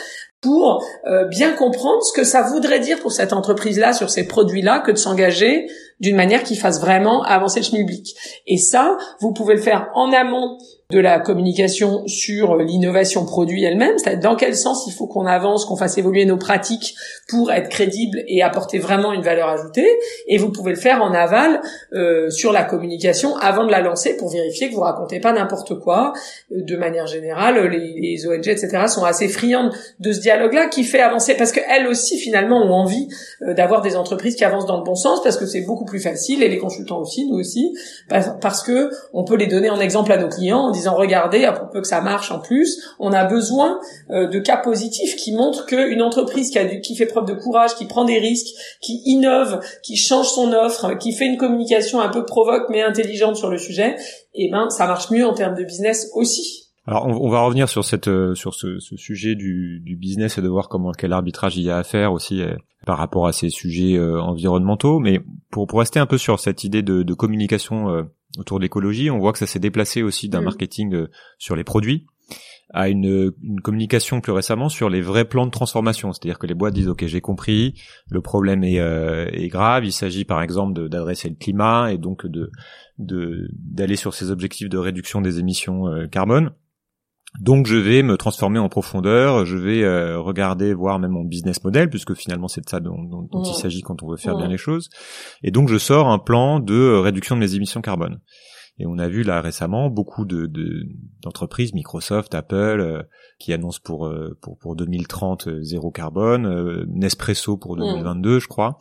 [SPEAKER 8] pour bien comprendre ce que ça voudrait dire pour cette entreprise-là sur ces produits-là que de s'engager d'une manière qui fasse vraiment avancer le schmilblick. Et ça, vous pouvez le faire en amont de la communication sur l'innovation produit elle-même, c'est-à-dire dans quel sens il faut qu'on avance, qu'on fasse évoluer nos pratiques pour être crédible et apporter vraiment une valeur ajoutée. Et vous pouvez le faire en aval euh, sur la communication avant de la lancer pour vérifier que vous racontez pas n'importe quoi. De manière générale, les, les, ONG, etc., sont assez friandes de ce dialogue-là qui fait avancer parce qu'elles aussi finalement ont envie euh, d'avoir des entreprises qui avancent dans le bon sens parce que c'est beaucoup plus facile et les consultants aussi, nous aussi, parce que on peut les donner en exemple à nos clients disant regardez, à propos que ça marche en plus, on a besoin euh, de cas positifs qui montrent qu'une entreprise qui, fait preuve de courage, qui prend des risques, qui innove, qui change son offre, qui fait une communication un peu provoque mais intelligente sur le sujet, et eh ben ça marche mieux en termes de business aussi.
[SPEAKER 1] Alors on, va revenir sur cette euh, sur ce, sujet du, business et de voir comment quel arbitrage il y a à faire aussi par rapport à ces sujets environnementaux. Mais pour pour rester un peu sur cette idée de, de communication autour de l'écologie. On voit que ça s'est déplacé aussi d'un mm. marketing euh, sur les produits à une, une, communication plus récemment sur les vrais plans de transformation. C'est-à-dire que les boîtes disent ok j'ai compris, le problème est, euh, est grave, il s'agit par exemple d'adresser le climat et donc de d'aller sur ces objectifs de réduction des émissions euh, carbone. Donc je vais me transformer en profondeur, je vais euh, regarder, voir même mon business model, puisque finalement c'est de ça dont, dont, il s'agit quand on veut faire bien les choses. Et donc je sors un plan de euh, réduction de mes émissions carbone. Et on a vu là récemment beaucoup de d'entreprises, Microsoft, Apple, euh, qui annoncent pour pour pour 2030 zéro carbone, Nespresso pour 2022, je crois.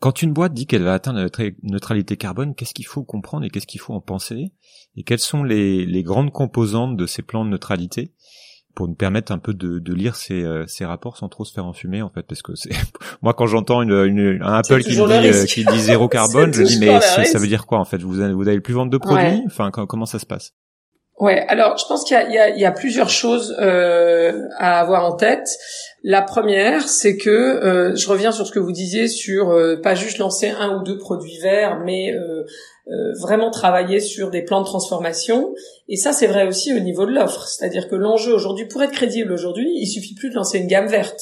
[SPEAKER 1] Quand une boîte dit qu'elle va atteindre la neutralité carbone, qu'est-ce qu'il faut comprendre et qu'est-ce qu'il faut en penser? Et quelles sont les, grandes composantes de ces plans de neutralité? Pour nous permettre un peu de, de lire ces, euh, ces rapports sans trop se faire enfumer en fait parce que c'est moi quand j'entends une, une, un Apple qui me dit, euh, qui dit zéro carbone je dis mais ça veut dire quoi en fait? Vous avez, vous plus vendre de produits? Enfin comment ça se passe?
[SPEAKER 8] Ouais, alors je pense qu'il y, y, y a, plusieurs choses euh, à avoir en tête. La première, c'est que euh, je reviens sur ce que vous disiez sur euh, pas juste lancer un ou deux produits verts, mais euh, euh, vraiment travailler sur des plans de transformation. Et ça, c'est vrai aussi au niveau de l'offre. C'est-à-dire que l'enjeu aujourd'hui, pour être crédible aujourd'hui, il suffit plus de lancer une gamme verte.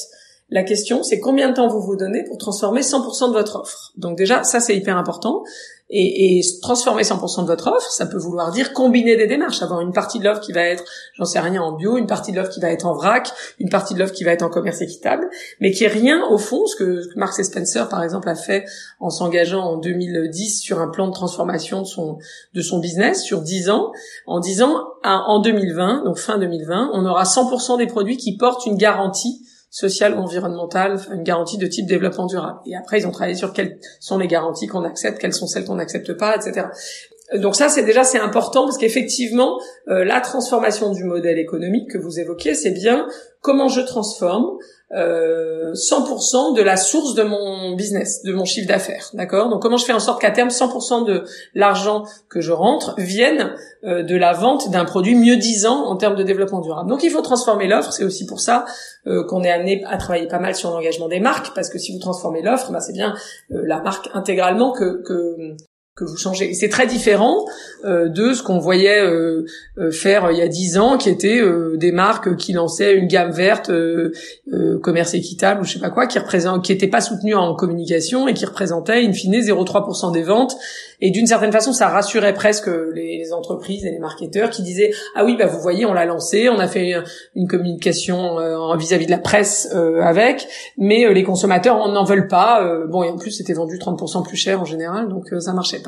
[SPEAKER 8] La question, c'est combien de temps vous vous donnez pour transformer 100% de votre offre? Donc déjà, ça c'est hyper important. Et, et, transformer 100% de votre offre, ça peut vouloir dire combiner des démarches, avoir une partie de l'offre qui va être, j'en sais rien, en bio, une partie de l'offre qui va être en vrac, une partie de l'offre qui va être en commerce équitable, mais qui est rien au fond, ce que Marks Spencer par exemple a fait en s'engageant en 2010 sur un plan de transformation de son de son business sur 10 ans, en disant en 2020, donc fin 2020, on aura 100% des produits qui portent une garantie sociale ou environnementale, une garantie de type développement durable. Et après, ils ont travaillé sur quelles sont les garanties qu'on accepte, quelles sont celles qu'on n'accepte pas, etc. Donc ça, c'est déjà c'est important parce qu'effectivement, euh, la transformation du modèle économique que vous évoquez, c'est bien comment je transforme euh, 100% de la source de mon business, de mon chiffre d'affaires, d'accord? Donc comment je fais en sorte qu'à terme 100% de l'argent que je rentre vienne euh, de la vente d'un produit mieux disant en termes de développement durable? Donc il faut transformer l'offre, c'est aussi pour ça euh, qu'on est amené à travailler pas mal sur l'engagement des marques, parce que si vous transformez l'offre, bah, c'est bien euh, la marque intégralement que, que que vous changez. C'est très différent euh, de ce qu'on voyait euh, euh, faire il y a dix ans, qui étaient des marques qui lançaient une gamme verte, commerce équitable ou je sais pas quoi, qui représente, qui n'étaient pas soutenues en communication et qui représentaient in fine 0,3% des ventes. Et d'une certaine façon, ça rassurait presque les, entreprises et les marketeurs qui disaient ah oui bah vous voyez on l'a lancé, on a fait une communication vis-à-vis de la presse avec, mais les consommateurs n'en veulent pas. bon et en plus c'était vendu 30% plus cher en général, donc ça marchait.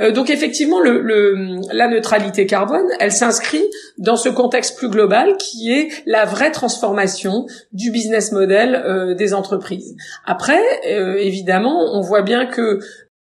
[SPEAKER 8] Euh, donc effectivement, la neutralité carbone, elle s'inscrit dans ce contexte plus global qui est la vraie transformation du business model euh, des entreprises. Après, euh, évidemment, on voit bien que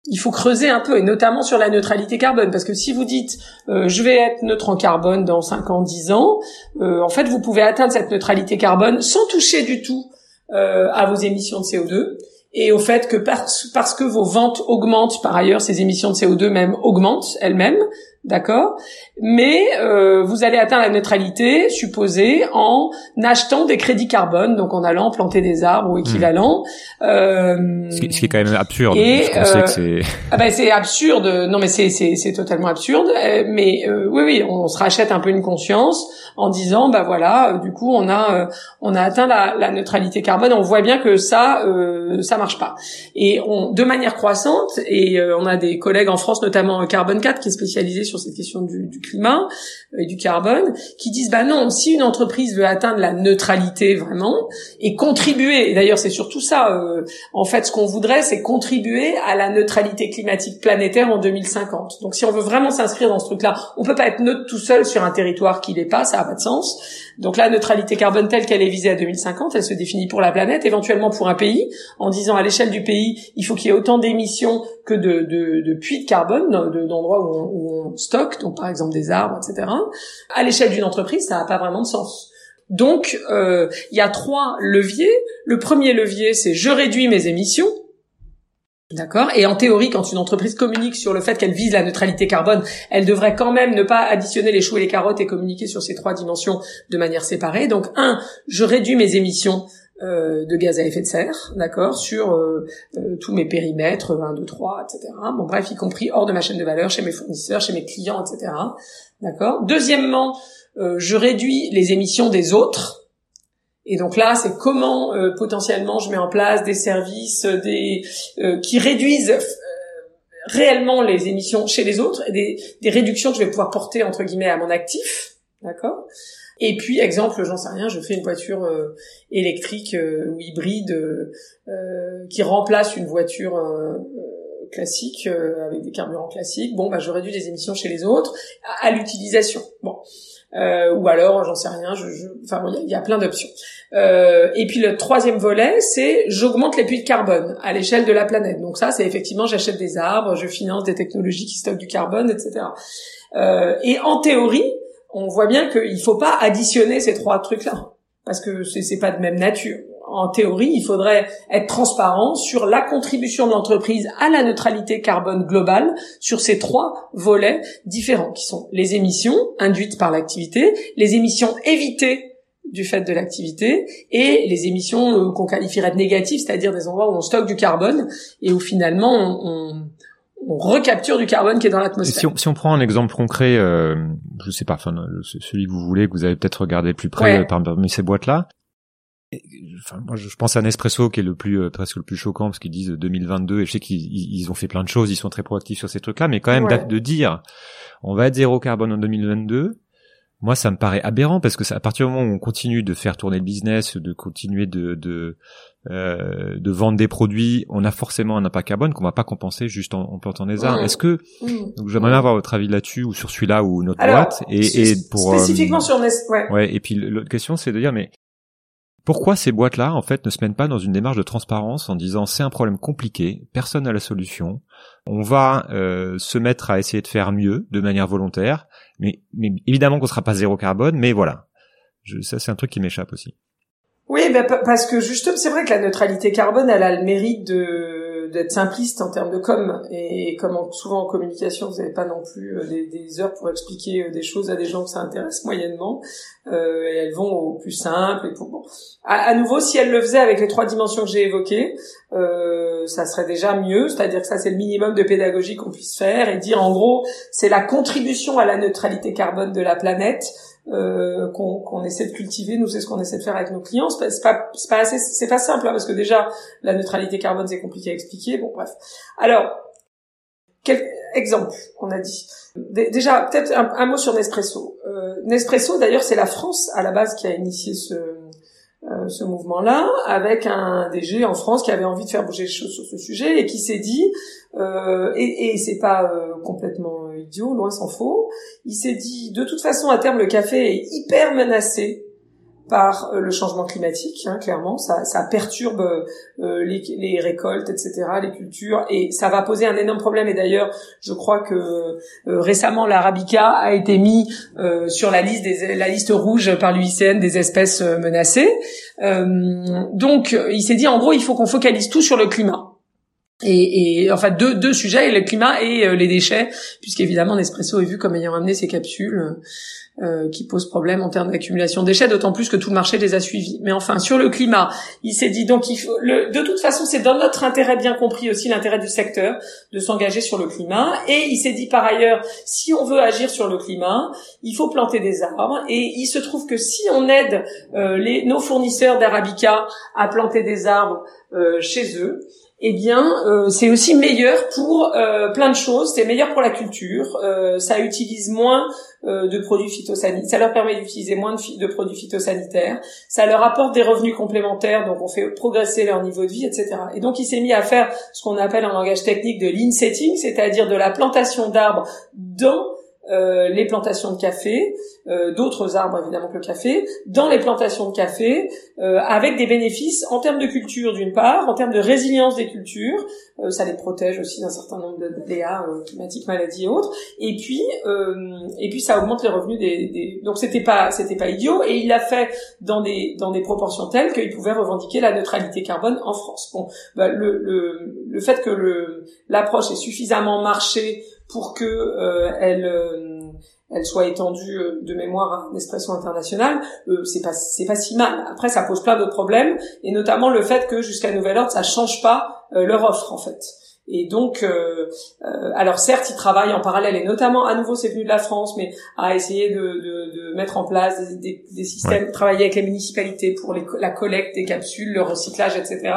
[SPEAKER 8] il faut creuser un peu, et notamment sur la neutralité carbone, parce que si vous dites je vais être neutre en carbone dans 5 ans, 10 ans, en fait, vous pouvez atteindre cette neutralité carbone sans toucher du tout à vos émissions de CO2 et au fait que parce, que vos ventes augmentent, par ailleurs, ces émissions de CO2 même augmentent elles-mêmes, d'accord? Mais euh, vous allez atteindre la neutralité supposée en achetant des crédits carbone, donc en allant planter des arbres ou hmm. équivalent.
[SPEAKER 1] Euh, ce, qui, est quand même absurde. Et, euh,
[SPEAKER 8] c'est... Ah ben c'est absurde. Non mais c'est totalement absurde. Euh, mais euh, oui oui, on se rachète un peu une conscience en disant bah voilà, du coup on a on a atteint la, la neutralité carbone. On voit bien que ça ça marche pas. Et on de manière croissante et on a des collègues en France notamment Carbone 4 qui est spécialisé sur cette question du, climat et du carbone, qui disent bah non, si une entreprise veut atteindre la neutralité vraiment et contribuer, et d'ailleurs c'est surtout ça, euh, en fait ce qu'on voudrait c'est contribuer à la neutralité climatique planétaire en 2050. Donc si on veut vraiment s'inscrire dans ce truc-là, on peut pas être neutre tout seul sur un territoire qui l'est pas, ça a pas de sens. Donc la neutralité carbone telle qu'elle est visée à 2050, elle se définit pour la planète, éventuellement pour un pays, en disant à l'échelle du pays, il faut qu'il y ait autant d'émissions que de, de, de, puits de carbone, d'endroits où, où, on stocke, donc par exemple des arbres, etc. À l'échelle d'une entreprise, ça n'a pas vraiment de sens. Donc, euh, il y a trois leviers. Le premier levier, c'est je réduis mes émissions. D'accord? Et en théorie, quand une entreprise communique sur le fait qu'elle vise la neutralité carbone, elle devrait quand même ne pas additionner les choux et les carottes et communiquer sur ces trois dimensions de manière séparée. Donc, un, je réduis mes émissions euh, de gaz à effet de serre, d'accord, sur euh, euh, tous mes périmètres, 1, 2, 3, etc. Bon, bref, y compris hors de ma chaîne de valeur, chez mes fournisseurs, chez mes clients, etc. D'accord Deuxièmement, je réduis les émissions des autres. Et donc là, c'est comment potentiellement je mets en place des services des qui réduisent réellement les émissions chez les autres, et des, des réductions que je vais pouvoir porter entre guillemets à mon actif, d'accord et puis, exemple, j'en sais rien, je fais une voiture euh, électrique euh, ou hybride euh, qui remplace une voiture classique avec des carburants classiques. Bon, bah, je réduis les émissions chez les autres à, l'utilisation. Bon. ou alors, j'en sais rien, je, je... enfin, il y, y, a plein d'options. et puis le troisième volet, c'est j'augmente les puits de carbone à l'échelle de la planète. Donc ça, c'est effectivement j'achète des arbres, je finance des technologies qui stockent du carbone, etc. et en théorie, on voit bien qu'il faut pas additionner ces trois trucs-là parce que c'est pas de même nature. En théorie, il faudrait être transparent sur la contribution de l'entreprise à la neutralité carbone globale sur ces trois volets différents qui sont les émissions induites par l'activité, les émissions évitées du fait de l'activité et les émissions euh, qu'on qualifierait de négatives, c'est-à-dire des endroits où on stocke du carbone et où finalement on recapture du carbone qui est dans l'atmosphère.
[SPEAKER 1] Si on, si on prend un exemple concret, euh, je sais pas, enfin, celui que vous voulez, que vous avez peut-être regardé plus près parmi ces boîtes-là. Enfin, moi, je pense à Nespresso qui est le plus euh, presque le plus choquant parce qu'ils disent 2022 et je sais qu'ils ils ont fait plein de choses, ils sont très proactifs sur ces trucs-là, mais quand même de dire on va être zéro carbone en 2022 moi ça me paraît aberrant parce que à partir du moment où on continue de faire tourner le business, de continuer de de, euh, de vendre des produits, on a forcément un impact carbone qu'on va pas compenser juste en, plantant des arbres. Est-ce que donc j'aimerais bien avoir votre avis là-dessus ou sur celui-là ou notre boîte et, et pour
[SPEAKER 8] spécifiquement euh, sur Nest, ouais.
[SPEAKER 1] ouais. Et puis l'autre question c'est de dire mais pourquoi ces boîtes-là, en fait, ne se mènent pas dans une démarche de transparence en disant c'est un problème compliqué, personne n'a la solution, on va euh, se mettre à essayer de faire mieux de manière volontaire, mais, mais évidemment qu'on sera pas zéro carbone, mais voilà. Je, ça, c'est un truc qui m'échappe aussi.
[SPEAKER 8] Oui, ben, parce que justement, c'est vrai que la neutralité carbone, elle a le mérite de d'être simpliste en termes de com et comme souvent en communication vous n'avez pas non plus euh, des, heures pour expliquer euh, des choses à des gens que ça intéresse moyennement. Euh, et elles vont au plus simple et pour bon. À, nouveau si elle le faisait avec les trois dimensions que j'ai évoquées euh, ça serait déjà mieux. C'est-à-dire que ça c'est le minimum de pédagogie qu'on puisse faire et dire en gros c'est la contribution à la neutralité carbone de la planète euh, qu'on essaie de cultiver. Nous, c'est ce qu'on essaie de faire avec nos clients. C'est pas, pas, assez, c'est pas simple hein, parce que déjà la neutralité carbone c'est compliqué à expliquer. Bon, bref. Alors, quel exemple on a dit Déjà, peut-être un, mot sur Nespresso. Euh, Nespresso, d'ailleurs, c'est la France à la base qui a initié ce euh, ce mouvement-là, avec un DG en France qui avait envie de faire bouger les choses sur ce sujet et qui s'est dit, euh, et, et c'est pas euh, complètement loin s'en faut, il s'est dit, de toute façon, à terme, le café est hyper menacé par euh, le changement climatique, hein, clairement, ça, perturbe euh, les, récoltes, etc., les cultures, et ça va poser un énorme problème. Et d'ailleurs, je crois que euh, récemment, l'arabica a été mis sur la liste la liste rouge par l'UICN des espèces menacées. donc, il s'est dit, en gros, il faut qu'on focalise tout sur le climat. Et, et, enfin deux, deux sujets, le climat et les déchets, puisqu'évidemment Nespresso est vu comme ayant amené ses capsules euh, qui pose problème en termes d'accumulation de déchets, d'autant plus que tout le marché les a suivis. Mais enfin, sur le climat, il s'est dit donc il faut, le, de toute façon, c'est dans notre intérêt bien compris aussi l'intérêt du secteur de s'engager sur le climat. Et il s'est dit par ailleurs, si on veut agir sur le climat, il faut planter des arbres. Et il se trouve que si on aide euh, les, nos fournisseurs d'arabica à planter des arbres euh, chez eux, eh bien, euh, c'est aussi meilleur pour euh, plein de choses. C'est meilleur pour la culture. Euh, ça utilise moins de produits phytosanitaires. Ça leur permet d'utiliser moins de, de, produits phytosanitaires. Ça leur apporte des revenus complémentaires, donc on fait progresser leur niveau de vie, etc. Et donc, il s'est mis à faire ce qu'on appelle en langage technique de lean setting, c'est-à-dire de la plantation d'arbres dans euh, les plantations de café, euh, d'autres arbres évidemment que le café, dans les plantations de café, euh, avec des bénéfices en termes de culture d'une part, en termes de résilience des cultures, ça les protège aussi d'un certain nombre de dégâts climatiques, maladies et autres, et puis et puis ça augmente les revenus des, des... donc c'était pas c'était pas idiot et il l'a fait dans des dans des proportions telles qu'il pouvait revendiquer la neutralité carbone en France. Bon, bah, le, le le fait que le l'approche est suffisamment marché pour que euh, elle euh, elle soit étendue euh, de mémoire à Nespresso international, c'est pas c'est pas si mal. Après, ça pose plein d'autres problèmes, et notamment le fait que jusqu'à nouvel ordre, ça change pas leur offre en fait. Et donc, euh, alors certes, ils travaillent en parallèle, et notamment à nouveau, c'est venu de la France, mais à essayer de, de, de mettre en place des, des, systèmes, travailler avec les municipalités pour les, la collecte des capsules, le recyclage, etc.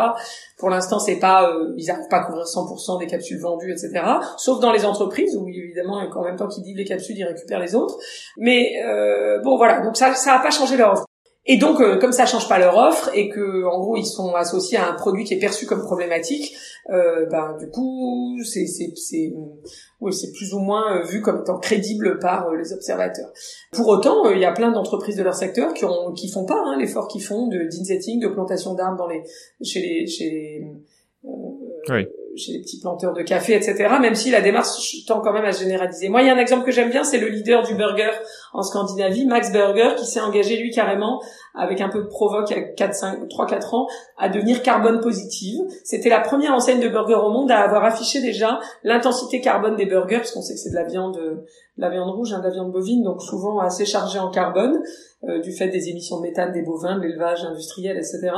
[SPEAKER 8] Pour l'instant, c'est pas, euh, ils n'arrivent pas à couvrir 100% des capsules vendues, etc. Sauf dans les entreprises où évidemment, en même temps qu'ils livrent les capsules, ils récupèrent les autres. Mais euh, bon, voilà. Donc ça, ça a pas changé leur offre. Et donc, euh, comme ça change pas leur offre et que, en gros, ils sont associés à un produit qui est perçu comme problématique, euh, ben du coup, c'est c'est c'est oui, c'est plus ou moins euh, vu comme étant crédible par euh, les observateurs. Pour autant, il y a plein d'entreprises de leur secteur qui ont qui font pas hein, l'effort qu'ils font de d'insetting, de plantation d'arbres dans les chez les chez les, chez les petits planteurs de café, etc. Même si la démarche tend quand même à se généraliser. Moi, il y a un exemple que j'aime bien, c'est le leader du burger en Scandinavie, Max Burger, qui s'est engagé lui carrément avec un peu de provoque à 4, 5, 3, 4 ans, à devenir carbone positive. C'était la première enseigne de burger au monde à avoir affiché déjà l'intensité carbone des burgers, parce qu'on sait que c'est de la viande, de la viande rouge, hein, de la viande bovine, donc souvent assez chargée en carbone. Euh, du fait des émissions de méthane des bovins, de l'élevage industriel, etc.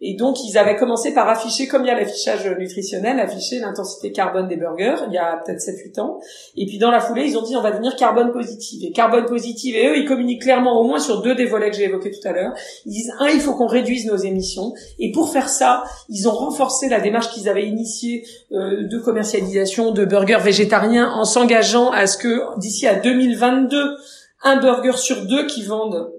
[SPEAKER 8] Et donc ils avaient commencé par afficher, comme il y a l'affichage nutritionnel, afficher l'intensité carbone des burgers, il y a peut-être 7-8 ans. Et puis dans la foulée, ils ont dit on va devenir carbone positive. Et carbone positive, et eux, ils communiquent clairement au moins sur deux des volets que j'ai évoqués tout à l'heure. Ils disent, un, il faut qu'on réduise nos émissions. Et pour faire ça, ils ont renforcé la démarche qu'ils avaient initiée euh, de commercialisation de burgers végétariens en s'engageant à ce que d'ici à 2022, un burger sur deux qui vendent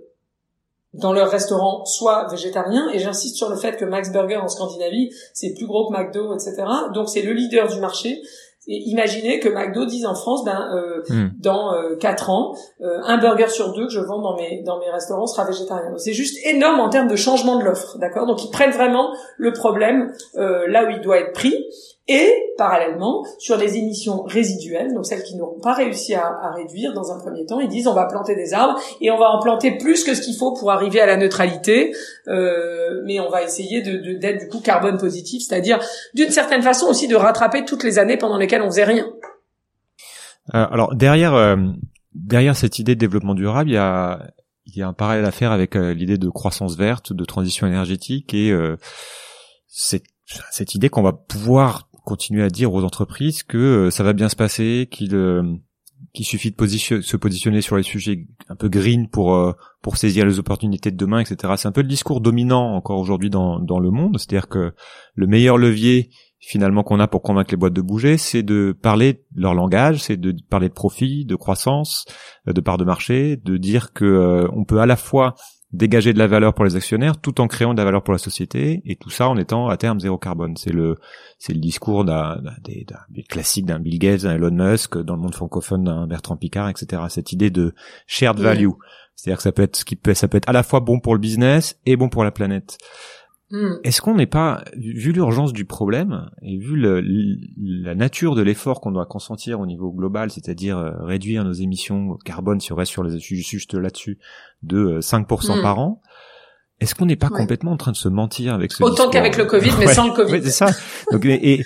[SPEAKER 8] dans leur restaurant soit végétarien. Et j'insiste sur le fait que Max Burger en Scandinavie c'est plus gros que McDo etc donc c'est le leader du marché et imaginez que McDo dise en France ben euh, hmm. dans euh, quatre ans euh, un burger sur deux que je vends dans mes dans mes restaurants sera végétarien. C'est juste énorme en termes de changement de l'offre d'accord? Donc ils prennent vraiment le problème là où il doit être pris et parallèlement sur les émissions résiduelles, donc celles qui n'auront pas réussi à, à, réduire dans un premier temps, ils disent on va planter des arbres et on va en planter plus que ce qu'il faut pour arriver à la neutralité, euh, mais on va essayer de, d'être du coup carbone positif, c'est-à-dire d'une certaine façon aussi de rattraper toutes les années pendant lesquelles on faisait rien.
[SPEAKER 1] Euh, alors derrière euh, derrière cette idée de développement durable, il y a il y a un parallèle à faire avec euh, l'idée de croissance verte, de transition énergétique et euh, cette cette idée qu'on va pouvoir continuer à dire aux entreprises que euh, ça va bien se passer, qu'il euh, suffit de se positionner sur les sujets un peu green pour euh, pour saisir les opportunités de demain, etc. C'est un peu le discours dominant encore aujourd'hui dans dans le monde, c'est-à-dire que le meilleur levier finalement qu'on a pour convaincre les boîtes de bouger, c'est de parler leur langage, c'est de parler de profit, de croissance, de part de marché, de dire que on peut à la fois dégager de la valeur pour les actionnaires tout en créant de la valeur pour la société et tout ça en étant à terme zéro carbone. C'est le c'est le discours d'un des, classique d'un Bill Gates, d'un Elon Musk, dans le monde francophone d'un Bertrand Picard, etc. Cette idée de shared value, c'est-à-dire que ça peut être ce qui peut ça peut être à la fois bon pour le business et bon pour la planète. Hmm. Est-ce qu'on n'est pas, vu l'urgence du problème et vu le, la nature de l'effort qu'on doit consentir au niveau global, c'est-à-dire euh, réduire nos émissions carbone si on reste sur les juste là-dessus de 5% euh, hmm. par an, est-ce qu'on n'est pas complètement en train de se mentir avec ce
[SPEAKER 8] Autant qu'avec le Covid, mais sans le Covid.
[SPEAKER 1] c'est ça. Donc, et,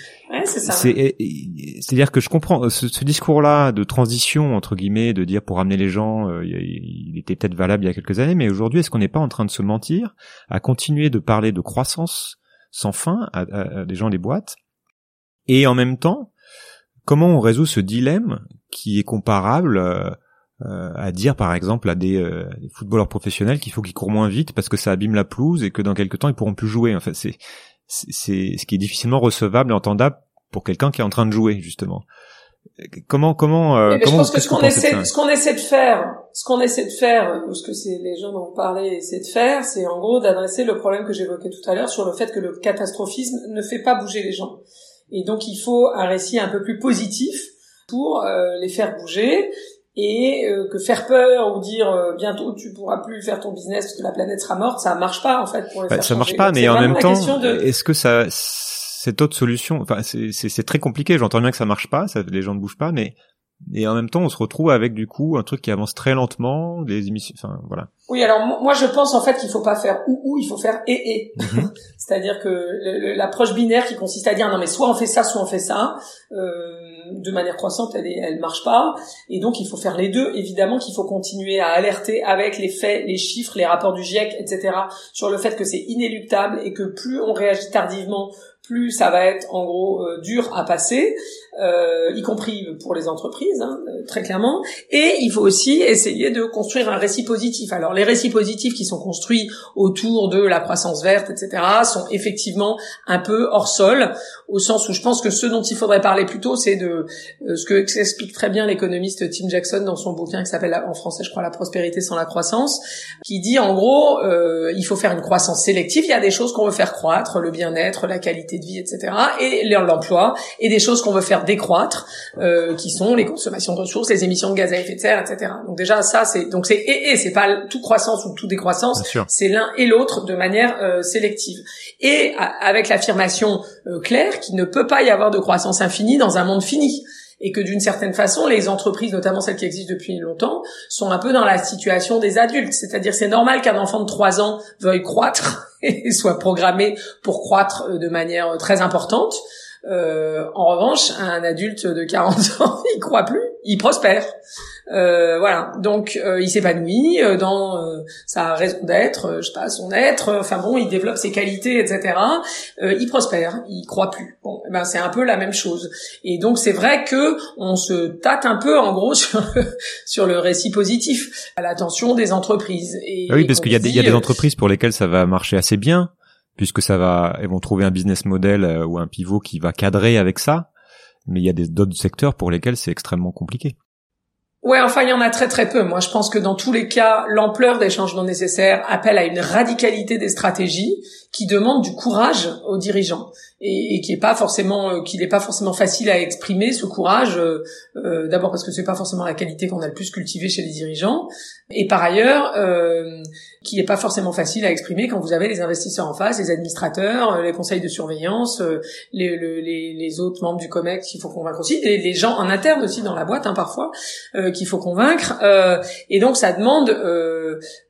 [SPEAKER 1] c'est-à-dire que je comprends ce, ce discours-là de transition entre guillemets, de dire pour amener les gens, euh, il était peut-être valable il y a quelques années, mais aujourd'hui, est-ce qu'on n'est pas en train de se mentir, à continuer de parler de croissance sans fin à, à, des gens des boîtes, et en même temps, comment on résout ce dilemme qui est comparable euh, euh, à dire par exemple à des, des footballeurs professionnels qu'il faut qu'ils courent moins vite parce que ça abîme la pelouse et que dans quelques temps ils pourront plus jouer. En fait, c'est c'est ce qui est difficilement recevable et entendable pour quelqu'un qui est en train de jouer justement. Comment comment
[SPEAKER 8] euh,
[SPEAKER 1] comment
[SPEAKER 8] je pense que ce qu'on essaie ce qu'on essaie de faire, ce qu'on essaie de faire, ou ce que c'est les gens dont vous parlez essaient de faire, c'est en gros d'adresser le problème que j'évoquais tout à l'heure sur le fait que le catastrophisme ne fait pas bouger les gens. Et donc il faut un récit un peu plus positif pour euh, les faire bouger et euh, que faire peur ou dire euh, bientôt tu pourras plus faire ton business parce que la planète sera morte, ça marche pas en fait pour les
[SPEAKER 1] bah,
[SPEAKER 8] faire
[SPEAKER 1] Ça marche pas, mais en même temps, est-ce que ça cette autre solution, enfin c'est très compliqué. J'entends bien que ça marche pas, ça, les gens ne bougent pas, mais et en même temps on se retrouve avec du coup un truc qui avance très lentement des émissions enfin voilà
[SPEAKER 8] oui alors moi je pense en fait qu'il faut pas faire ou ou il faut faire et et mhm. c'est-à-dire que l'approche binaire qui consiste à dire non mais soit on fait ça soit on fait ça euh, de manière croissante elle est, elle marche pas et donc il faut faire les deux évidemment qu'il faut continuer à alerter avec les faits les chiffres les rapports du GIEC etc sur le fait que c'est inéluctable et que plus on réagit tardivement plus ça va être en gros euh, dur à passer, euh, y compris pour les entreprises, hein, euh, très clairement. Et il faut aussi essayer de construire un récit positif. Alors les récits positifs qui sont construits autour de la croissance verte, etc., sont effectivement un peu hors sol, au sens où je pense que ce dont il faudrait parler plutôt, c'est de ce que explique très bien l'économiste Tim Jackson dans son bouquin qui s'appelle en français, je crois, La prospérité sans la croissance, qui dit en gros, il faut faire une croissance sélective. Il y a des choses qu'on veut faire croître, le bien-être, la qualité de vie, etc. Et l'emploi et des choses qu'on veut faire décroître, qui sont les consommations de ressources, les émissions de gaz à effet de serre, etc. Donc déjà ça c'est donc c'est et, et c'est pas tout croissance ou de toute décroissance. C'est l'un et l'autre de manière euh, sélective. Et avec l'affirmation euh, claire qu'il ne peut pas y avoir de croissance infinie dans un monde fini et que d'une certaine façon, les entreprises, notamment celles qui existent depuis longtemps, sont un peu dans la situation des adultes. C'est-à-dire, c'est normal qu'un enfant de 3 ans veuille croître et soit programmé pour croître euh, de manière très importante. Euh, en revanche, un adulte de 40 ans, il croit plus, il prospère. Euh, voilà, donc euh, il s'épanouit euh, dans euh, sa raison d'être, je sais pas, son être. Enfin bon, il développe ses qualités, etc. il prospère, il croit plus. Bon, eh ben c'est un peu la même chose. Et donc c'est vrai que on se tâte un peu, en gros, sur le, sur le récit positif, à l'attention des entreprises.
[SPEAKER 1] Et, ah oui, parce qu'il y y a des entreprises pour lesquelles ça va marcher assez bien puisque ça va, elles vont trouver un business model euh, ou un pivot qui va cadrer avec ça. Mais il y a d'autres secteurs pour lesquels c'est extrêmement compliqué.
[SPEAKER 8] Ouais, enfin, il y en a très très peu. Moi, je pense que dans tous les cas, l'ampleur des changements nécessaires appelle à une radicalité des stratégies qui demande du courage aux dirigeants et, et qui est pas forcément, euh, qu'il n'est pas forcément facile à exprimer ce courage. Euh, euh, D'abord parce que c'est pas forcément la qualité qu'on a le plus cultivée chez les dirigeants, et par ailleurs, euh, qui n'est pas forcément facile à exprimer quand vous avez les investisseurs en face, les administrateurs, euh, les conseils de surveillance, les, les, les autres membres du COMEX qu'il faut convaincre aussi, et les gens en interne aussi dans la boîte hein, parfois qu'il faut convaincre. et donc ça demande,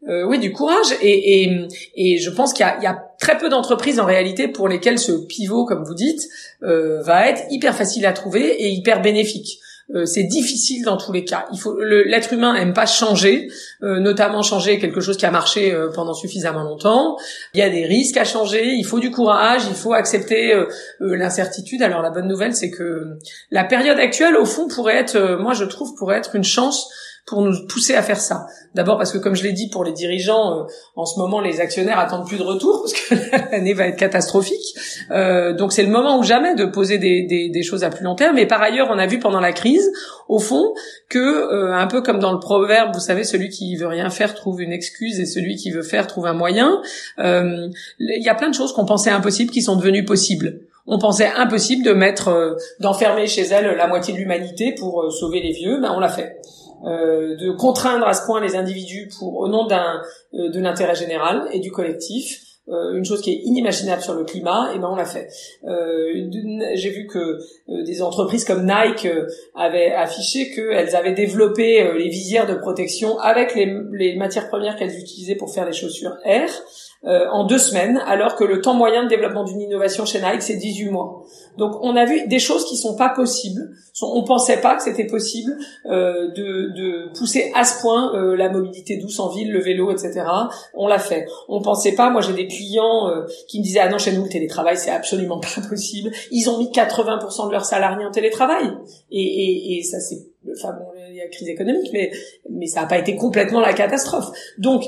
[SPEAKER 8] oui, du courage. Et, je pense qu'il y, a très peu d'entreprises en réalité pour lesquelles ce pivot, comme vous dites, euh, va être hyper facile à trouver et hyper bénéfique. Euh, c'est difficile dans tous les cas. Il faut l'être humain aime pas changer, euh, notamment changer quelque chose qui a marché euh, pendant suffisamment longtemps. Il y a des risques à changer, il faut du courage, il faut accepter euh, l'incertitude. Alors la bonne nouvelle, c'est que la période actuelle, au fond, pourrait être, moi je trouve, pourrait être une chance pour nous pousser à faire ça. D'abord parce que, comme je l'ai dit, pour les dirigeants, euh, en ce moment, les actionnaires attendent plus de retour parce que l'année va être catastrophique. Euh, donc c'est le moment ou jamais de poser des, des, des, choses à plus long terme. Et par ailleurs, on a vu pendant la crise, au fond, que euh, un peu comme dans le proverbe, vous savez, celui qui veut rien faire trouve une excuse et celui qui veut faire trouve un moyen. Euh, il y a plein de choses qu'on pensait impossibles qui sont devenues possibles on pensait impossible de mettre, d'enfermer chez elle la moitié de l'humanité pour sauver les vieux, ben on l'a fait. Euh, de contraindre à ce point les individus pour au nom d'un euh, de l'intérêt général et du collectif euh, une chose qui est inimaginable sur le climat, et ben on l'a fait. J'ai vu que des entreprises comme Nike avaient affiché qu'elles avaient développé les visières de protection avec les, les matières premières qu'elles utilisaient pour faire les chaussures Air. Euh, en deux semaines, alors que le temps moyen de développement d'une innovation chez Nike, c'est 18 mois. Donc on a vu des choses qui sont pas possibles. On pensait pas que c'était possible euh, de, de, pousser à ce point euh, la mobilité douce en ville, le vélo, etc. On l'a fait. On pensait pas. Moi j'ai des clients euh, qui me disaient ah non chez nous le télétravail c'est absolument pas possible. Ils ont mis 80% de leurs salariés en télétravail et, et, et ça c'est enfin bon il y a crise économique mais mais ça n'a pas été complètement la catastrophe. Donc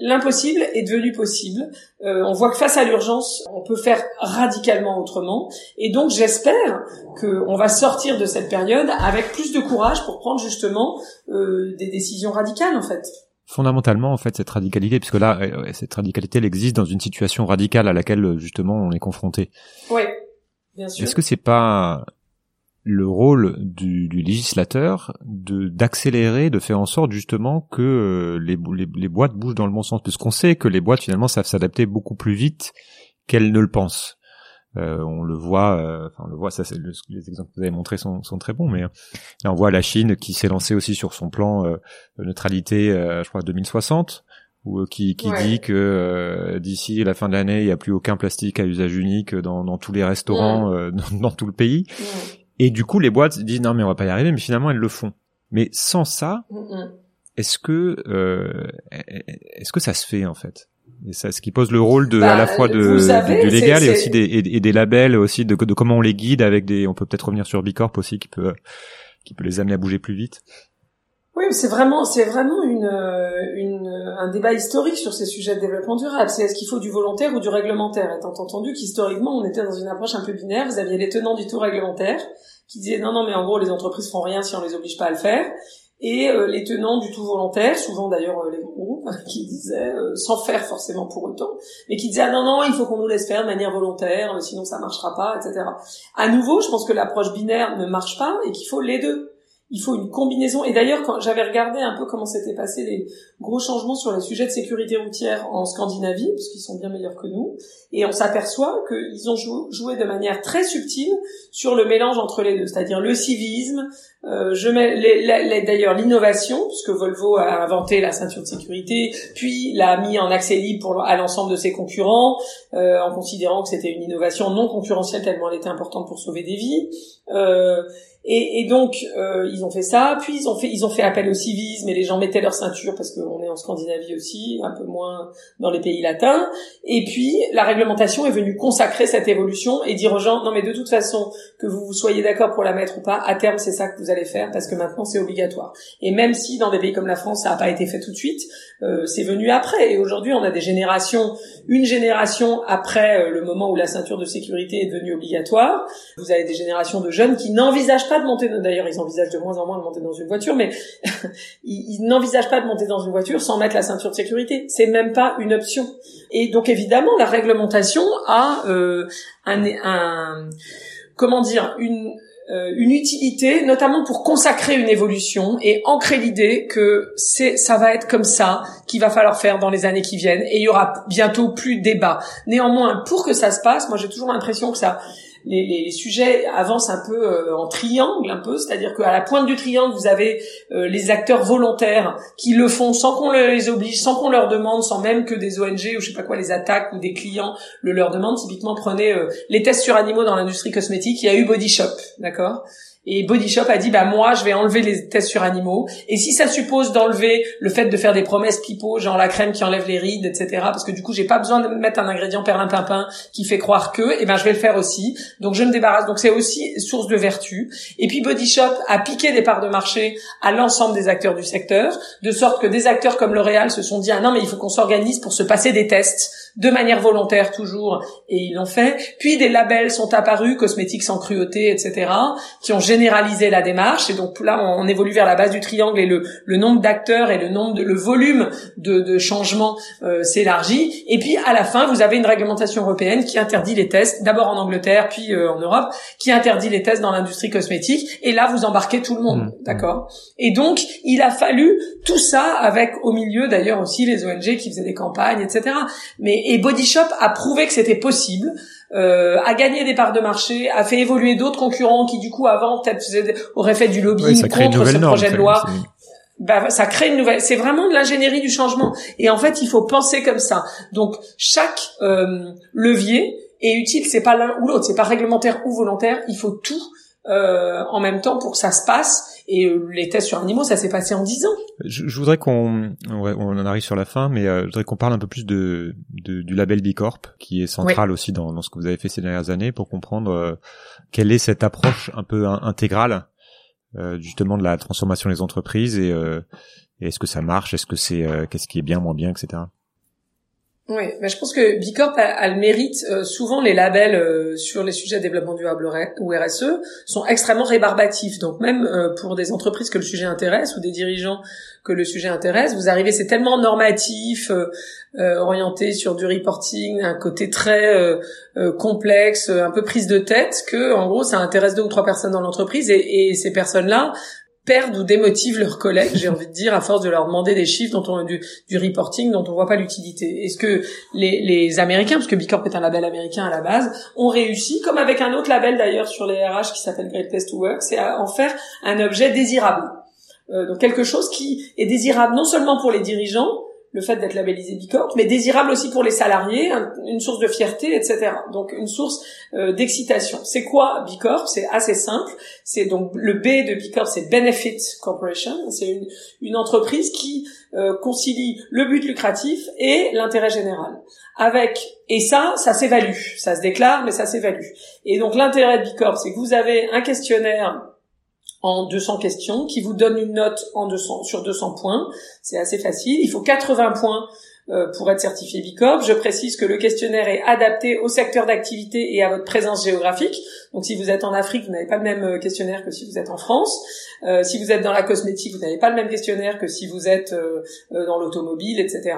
[SPEAKER 8] L'impossible est devenu possible. Euh, on voit que face à l'urgence, on peut faire radicalement autrement. Et donc, j'espère qu'on va sortir de cette période avec plus de courage pour prendre justement euh, des décisions radicales, en fait.
[SPEAKER 1] Fondamentalement, en fait, cette radicalité, puisque là, euh, cette radicalité, elle existe dans une situation radicale à laquelle justement on est confronté.
[SPEAKER 8] Oui, bien sûr.
[SPEAKER 1] Est-ce que c'est pas le rôle du, du législateur de d'accélérer, de faire en sorte justement que euh, les, les, boîtes bougent dans le bon sens, puisqu'on sait que les boîtes finalement savent s'adapter beaucoup plus vite qu'elles ne le pensent. Euh, on le voit, euh, enfin on le voit, ça c'est les exemples que vous avez montrés sont, sont très bons, mais on voit la Chine qui s'est lancée aussi sur son plan de neutralité, je crois 2060 ou qui, qui dit que d'ici la fin de l'année, il n'y a plus aucun plastique à usage unique dans, dans tous les restaurants dans, dans, tout le pays. Et du coup, les boîtes disent non mais on va pas y arriver, mais finalement elles le font. Mais sans ça, est-ce que euh, est-ce que ça se fait en fait? Et ça, ce qui pose le rôle de à la bah, fois de, du légal et aussi des, et, des labels aussi de, de comment on les guide avec des on peut peut-être revenir sur Bicorp aussi qui peut qui peut les amener à bouger plus vite.
[SPEAKER 8] Oui, c'est vraiment, c'est vraiment une, une, un débat historique sur ces sujets de développement durable. C'est est-ce qu'il faut du volontaire ou du réglementaire? Étant entendu qu'historiquement, on était dans une approche un peu binaire. Vous aviez les tenants du tout réglementaire qui disaient non, non, mais en gros, les entreprises font rien si on les oblige pas à le faire. Et euh, les tenants du tout volontaire, souvent d'ailleurs euh, les groupes, qui disaient, euh, sans faire forcément pour autant, mais qui disaient ah, non, non, il faut qu'on nous laisse faire de manière volontaire, sinon ça marchera pas, etc. À nouveau, je pense que l'approche binaire ne marche pas et qu'il faut les deux il faut une combinaison. Et d'ailleurs, quand j'avais regardé un peu comment s'étaient passés les gros changements sur les sujets de sécurité routière en Scandinavie, parce qu'ils sont bien meilleurs que nous, et on s'aperçoit qu'ils ont joué de manière très subtile sur le mélange entre les deux, c'est-à-dire le civisme, euh, je mets d'ailleurs l'innovation, puisque Volvo a inventé la ceinture de sécurité, puis l'a mis en accès libre à l'ensemble de ses concurrents, euh, en considérant que c'était une innovation non concurrentielle tellement elle était importante pour sauver des vies. Euh, et, et, donc euh, ils ont fait ça, puis ils ont fait ils ont fait appel au civisme et les gens mettaient leur ceinture parce qu'on est en Scandinavie aussi, un peu moins dans les pays latins. Et puis la réglementation est venue consacrer cette évolution et dire aux gens non mais de toute façon que vous soyez d'accord pour la mettre ou pas, à terme c'est ça que vous allez faire parce que maintenant c'est obligatoire. Et même si dans des pays comme la France ça n'a pas été fait tout de suite, euh, c'est venu après. Et aujourd'hui on a des générations, une génération après euh, le moment où la ceinture de sécurité est devenue obligatoire, vous avez des générations de jeunes qui n'envisagent pas de monter, d'ailleurs ils envisagent de moins en moins de monter dans une voiture, mais ils, n'envisagent pas de monter dans une voiture sans mettre la ceinture de sécurité. C'est même pas une option. Et donc évidemment la réglementation a euh, un, un, comment dire une euh, une utilité, notamment pour consacrer une évolution et ancrer l'idée que c'est, ça va être comme ça qu'il va falloir faire dans les années qui viennent et il y aura bientôt plus de débat. Néanmoins, pour que ça se passe, moi j'ai toujours l'impression que ça, les, les, sujets avancent un peu euh, en triangle, un peu, c'est-à-dire qu'à la pointe du triangle, vous avez euh, les acteurs volontaires qui le font sans qu'on les oblige, sans qu'on leur demande, sans même que des ONG ou je sais pas quoi les attaquent ou des clients le leur demandent. Typiquement, prenez euh, les tests sur animaux dans l'industrie cosmétique. Il y a eu Body Shop, d'accord? Et Body Shop a dit bah moi je vais enlever les tests sur animaux. Et si ça suppose d'enlever le fait de faire des promesses pipeaux, genre la crème qui enlève les rides, etc. Parce que du coup j'ai pas besoin de mettre un ingrédient perlimpinpin qui fait croire que, et eh ben je vais le faire aussi. Donc je me débarrasse. Donc c'est aussi source de vertu. Et puis Body Shop a piqué des parts de marché à l'ensemble des acteurs du secteur, de sorte que des acteurs comme L'Oréal se sont dit ah non mais il faut qu'on s'organise pour se passer des tests de manière volontaire toujours, et ils l'ont fait. Puis des labels sont apparus, cosmétiques sans cruauté, etc., qui ont généralisé la démarche. Et donc là, on, évolue vers la base du triangle et le, le nombre d'acteurs et le nombre de, le volume de, de changements euh, s'élargit. Et puis à la fin, vous avez une réglementation européenne qui interdit les tests, d'abord en Angleterre, puis euh, en Europe, qui interdit les tests dans l'industrie cosmétique. Et là, vous embarquez tout le monde, mmh. d'accord? Et donc, il a fallu tout ça avec au milieu d'ailleurs aussi les ONG qui faisaient des campagnes, etc. Mais et Body Shop a prouvé que c'était possible. Euh, a gagné des parts de marché, a fait évoluer d'autres concurrents qui du coup avant peut-être auraient fait du lobbying contre ce projet de loi. Bah, ça crée une nouvelle. C'est vraiment de l'ingénierie du changement. Et en fait, il faut penser comme ça. Donc chaque euh, levier est utile. C'est pas l'un ou l'autre. C'est pas réglementaire ou volontaire. Il faut tout euh, en même temps pour que ça se passe. Et euh, les tests sur animaux, ça s'est passé en 10 ans.
[SPEAKER 1] Je, je voudrais qu'on, on en arrive sur la fin, mais euh, je voudrais qu'on parle un peu plus de, de, du label B Corp, qui est central aussi dans, dans, ce que vous avez fait ces dernières années, pour comprendre euh, quelle est cette approche un peu intégrale justement de la transformation des entreprises et, et est-ce que ça marche, est-ce que c'est, qu'est-ce qui est bien, moins bien, etc.
[SPEAKER 8] Oui, mais je pense que Bicorp a, a le mérite. Euh, souvent, les labels euh, sur les sujets de développement durable ou RSE sont extrêmement rébarbatifs. Donc, même euh, pour des entreprises que le sujet intéresse ou des dirigeants que le sujet intéresse, vous arrivez, c'est tellement normatif, orienté sur du reporting, un côté très complexe, un peu prise de tête, que en gros, ça intéresse deux ou trois personnes dans l'entreprise et, et ces personnes-là perdent ou démotivent leurs collègues, j'ai envie de dire, à force de leur demander des chiffres dont on du, du reporting dont on voit pas l'utilité. Est-ce que les, les Américains, parce que Bicorp est un label américain à la base, ont réussi, comme avec un autre label d'ailleurs sur les RH qui s'appelle Great Place to Work, c'est à en faire un objet désirable. Euh, donc quelque chose qui est désirable non seulement pour les dirigeants, le fait d'être labellisé Bicorp, mais désirable aussi pour les salariés, une source de fierté, etc. Donc une source euh, d'excitation. C'est quoi Bicorp? C'est assez simple. C'est donc le B de Bicorp, c'est Benefit Corporation. C'est une, entreprise qui euh, concilie le but lucratif et l'intérêt général. Avec et ça, ça s'évalue, ça se déclare, mais ça s'évalue. Et donc l'intérêt de Bicorp, c'est que vous avez un questionnaire en 200 questions qui vous donne une note en 200, sur 200 points. C'est assez facile. Il faut 80 points pour être certifié Bicorp. Je précise que le questionnaire est adapté au secteur d'activité et à votre présence géographique. Donc si vous êtes en Afrique, vous n'avez pas le même euh, questionnaire que si vous êtes en France. Euh, si vous êtes dans la cosmétique, vous n'avez pas le même questionnaire que si vous êtes euh, euh dans l'automobile, etc.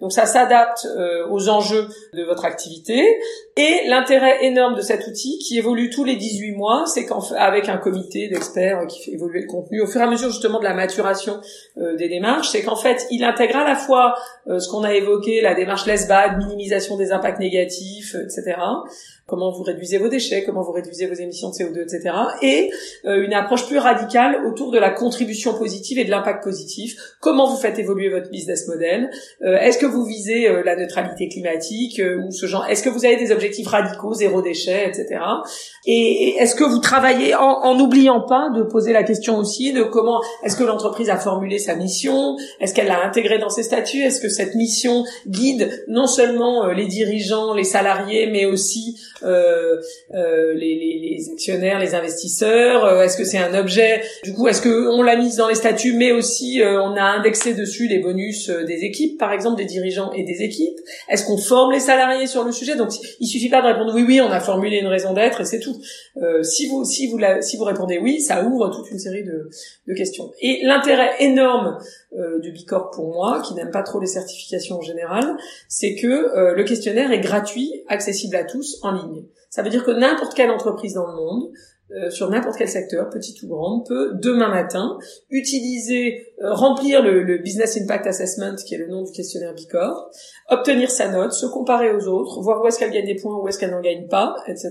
[SPEAKER 8] Donc ça s'adapte aux enjeux de votre activité. Et l'intérêt énorme de cet outil, qui évolue tous les 18 mois, c'est qu'avec un comité d'experts qui fait évoluer le contenu au fur et à mesure justement de la maturation des démarches, c'est qu'en fait, il intègre à la fois ce qu'on a évoqué, la démarche LESBAD, minimisation des impacts négatifs, etc comment vous réduisez vos déchets, comment vous réduisez vos émissions de CO2, etc. Et euh, une approche plus radicale autour de la contribution positive et de l'impact positif. Comment vous faites évoluer votre business model? Euh, Est-ce que vous visez euh, la neutralité climatique ou ce genre? Est-ce que vous avez des objectifs radicaux, zéro déchet, etc. Et, est-ce que vous travaillez en n'oubliant pas de poser la question aussi de comment est-ce que l'entreprise a formulé sa mission? Est-ce qu'elle l'a intégrée dans ses statuts? Est-ce que cette mission guide non seulement les dirigeants, les salariés, mais aussi euh, euh, les, les, les, actionnaires, les investisseurs euh, Est-ce que c'est un objet? Du coup, est-ce que on l'a mise dans les statuts, mais aussi on a indexé dessus les bonus des équipes, par exemple des dirigeants et des équipes? Est-ce qu'on forme les salariés sur le sujet? Donc, il suffit pas de répondre oui, oui, on a formulé une raison d'être et c'est tout. si vous si vous la, si vous répondez oui, ça ouvre toute une série de, de questions. Et l'intérêt énorme du Bicorp pour moi, qui n'aime pas trop les certifications en général, c'est que le questionnaire est gratuit, accessible à tous en ligne. Ça veut dire que n'importe quelle entreprise dans le monde, euh, sur n'importe quel secteur, petite ou grande, peut demain matin utiliser, euh, remplir le, Business Impact Assessment, qui est le nom du questionnaire Bicor, obtenir sa note, se comparer aux autres, voir où est-ce qu'elle gagne des points, où est-ce qu'elle n'en gagne pas, etc.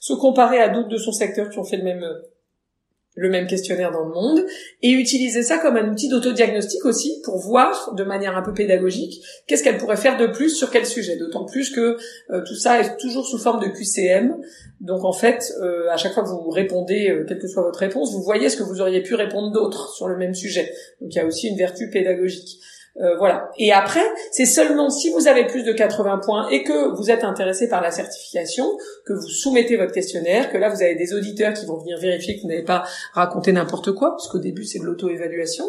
[SPEAKER 8] Se comparer à d'autres de son secteur qui ont fait le même le même questionnaire dans le monde et utiliser ça comme un outil d'autodiagnostic aussi pour voir de manière un peu pédagogique qu'est-ce qu'elle pourrait faire de plus sur quel sujet. D'autant plus que euh, tout ça est toujours sous forme de QCM donc en fait euh, à chaque fois que vous répondez euh, quelle que soit votre réponse vous voyez ce que vous auriez pu répondre d'autres sur le même sujet. Donc il y a aussi une vertu pédagogique euh, voilà. Et après, c'est seulement si vous avez plus de 80 points et que vous êtes intéressé par la certification, que vous soumettez votre questionnaire, que là vous avez des auditeurs qui vont venir vérifier que vous n'avez pas raconté n'importe quoi, parce qu'au début c'est de l'auto-évaluation.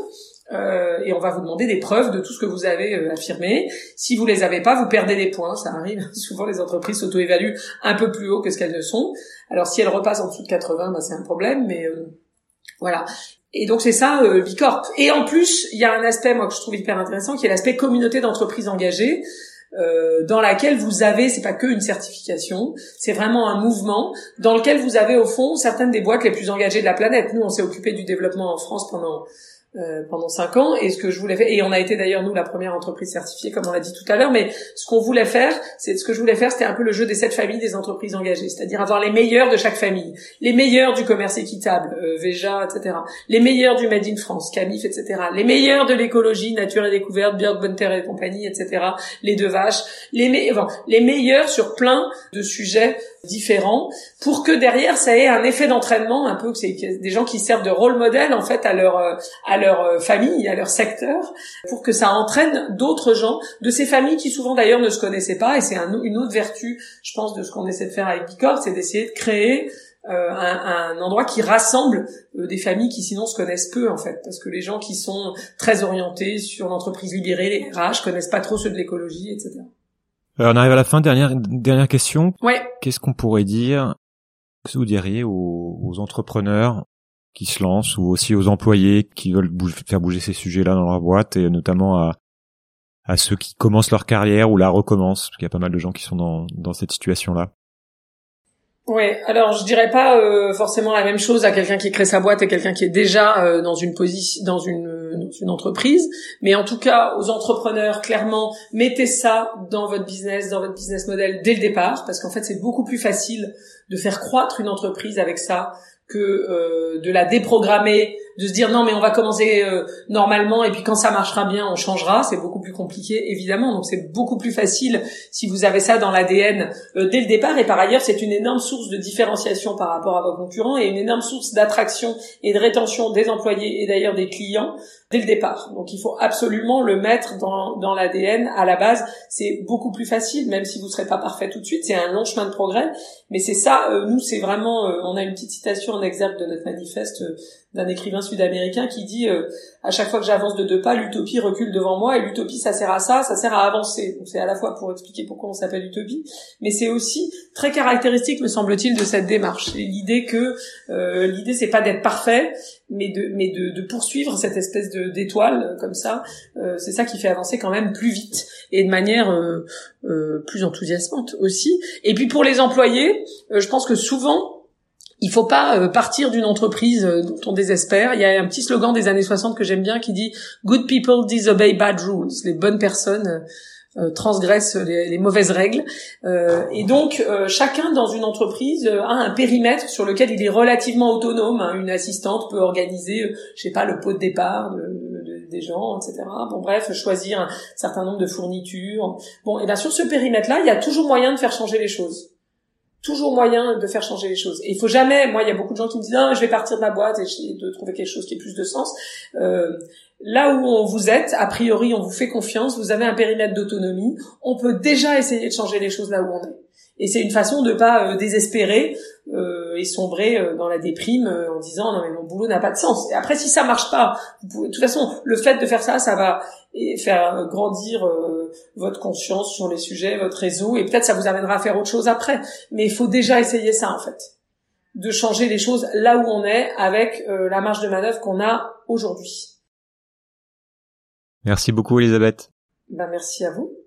[SPEAKER 8] Euh, et on va vous demander des preuves de tout ce que vous avez euh, affirmé. Si vous les avez pas, vous perdez des points. Ça arrive. Souvent, les entreprises s'auto-évaluent un peu plus haut que ce qu'elles ne sont. Alors, si elles repassent en dessous de 80, bah, c'est un problème. Mais voilà. Et donc c'est ça euh, Bicorp. Et en plus, il y a un aspect moi que je trouve hyper intéressant qui est l'aspect communauté d'entreprises engagées. Euh, dans laquelle vous avez, c'est pas que une certification, c'est vraiment un mouvement dans lequel vous avez au fond certaines des boîtes les plus engagées de la planète. Nous, on s'est occupé du développement en France pendant euh, pendant cinq ans. Et ce que je voulais faire et on a été d'ailleurs nous la première entreprise certifiée comme on l'a dit tout à l'heure mais ce qu'on voulait faire c'est ce que je voulais faire c'était un peu le jeu des sept familles des entreprises engagées c'est-à-dire avoir les meilleurs de chaque famille les meilleurs du commerce équitable euh, Veja etc les meilleurs du Made in France Camif etc les meilleurs de l'écologie Nature et Découverte Björk Bonne Terre et compagnie etc les deux vaches les, me les meilleurs sur plein de sujets différents pour que derrière ça ait un effet d'entraînement un peu que c'est des gens qui servent de rôle modèle en fait à leur euh, à leur euh, famille à leur secteur pour que ça entraîne d'autres gens de ces familles qui souvent d'ailleurs ne se connaissaient pas. Et c'est une autre vertu je pense de ce qu'on essaie de faire avec Bicorp c'est d'essayer de créer euh, un, un, endroit qui rassemble des familles qui sinon se connaissent peu en fait. Parce que les gens qui sont très orientés sur l'entreprise libérée les RH connaissent pas trop ceux de l'écologie etc
[SPEAKER 1] euh, on arrive à la fin. Dernière dernière question.
[SPEAKER 8] Ouais.
[SPEAKER 1] Qu'est-ce qu'on pourrait dire que vous diriez aux, entrepreneurs qui se lancent ou aussi aux employés qui veulent faire bouger ces sujets-là dans leur boîte et notamment à à ceux qui commencent leur carrière ou la recommencent? Parce qu'il y a pas mal de gens qui sont dans dans cette situation-là.
[SPEAKER 8] Ouais, alors je dirais pas euh, forcément la même chose à quelqu'un qui crée sa boîte et quelqu'un qui est déjà euh, dans une position, dans dans une entreprise, mais en tout cas aux entrepreneurs, clairement, mettez ça dans votre business, dans votre business model dès le départ, parce qu'en fait c'est beaucoup plus facile de faire croître une entreprise avec ça que euh, de la déprogrammer, de se dire non mais on va commencer euh, normalement et puis quand ça marchera bien on changera, c'est beaucoup plus compliqué évidemment. Donc c'est beaucoup plus facile si vous avez ça dans l'ADN euh, dès le départ et par ailleurs c'est une énorme source de différenciation par rapport à vos concurrents et une énorme source d'attraction et de rétention des employés et d'ailleurs des clients dès le départ. Donc il faut absolument le mettre dans, dans l'ADN à la base. C'est beaucoup plus facile, même si vous ne serez pas parfait tout de suite. C'est un long chemin de progrès, mais c'est ça. nous, c'est vraiment. on a une petite citation en exergue de notre manifeste d'un écrivain sud-américain qui dit euh, à chaque fois que j'avance de deux pas, l'utopie recule devant moi et l'utopie ça sert à ça, ça sert à avancer. Donc c'est à la fois pour expliquer pourquoi on s'appelle utopie, mais c'est aussi très caractéristique me semble-t-il de cette démarche. L'idée que euh, l'idée c'est pas d'être parfait, mais de mais de, de poursuivre cette espèce de d'étoile comme ça, euh, c'est ça qui fait avancer quand même plus vite et de manière euh, euh, plus enthousiasmante aussi. Et puis pour les employés, je pense que souvent il faut pas euh, partir d'une entreprise euh, dont on désespère. Il y a un petit slogan des années 60 que j'aime bien qui dit Good people disobey bad rules. Les bonnes personnes euh, transgressent les, mauvaises règles. et donc chacun dans une entreprise a un périmètre sur lequel il est relativement autonome. Hein. Une assistante peut organiser, je sais pas, le pot de départ des gens, etc. Bon bref, choisir un certain nombre de fournitures. Bon, et bien sur ce périmètre-là, il y a toujours moyen de faire changer les choses toujours moyen de faire changer les choses. Il faut jamais, moi il y a beaucoup de gens qui me disent non, je vais partir de ma boîte et essayer de trouver quelque chose qui ait plus de sens. Euh, là où on vous êtes, a priori on vous fait confiance, vous avez un périmètre d'autonomie, on peut déjà essayer de changer les choses là où on est. Et c'est une façon de pas euh, désespérer euh, et sombrer euh, dans la déprime euh, en disant non mais mon boulot n'a pas de sens. Et après si ça marche pas, vous pouvez, de toute façon le fait de faire ça, ça va faire grandir votre conscience sur les sujets, votre réseau, et peut-être ça vous amènera à faire autre chose après. Mais il faut déjà essayer ça en fait, de changer les choses là où on est avec la marge de manœuvre qu'on a aujourd'hui.
[SPEAKER 1] Merci beaucoup Elisabeth.
[SPEAKER 8] Ben merci à vous.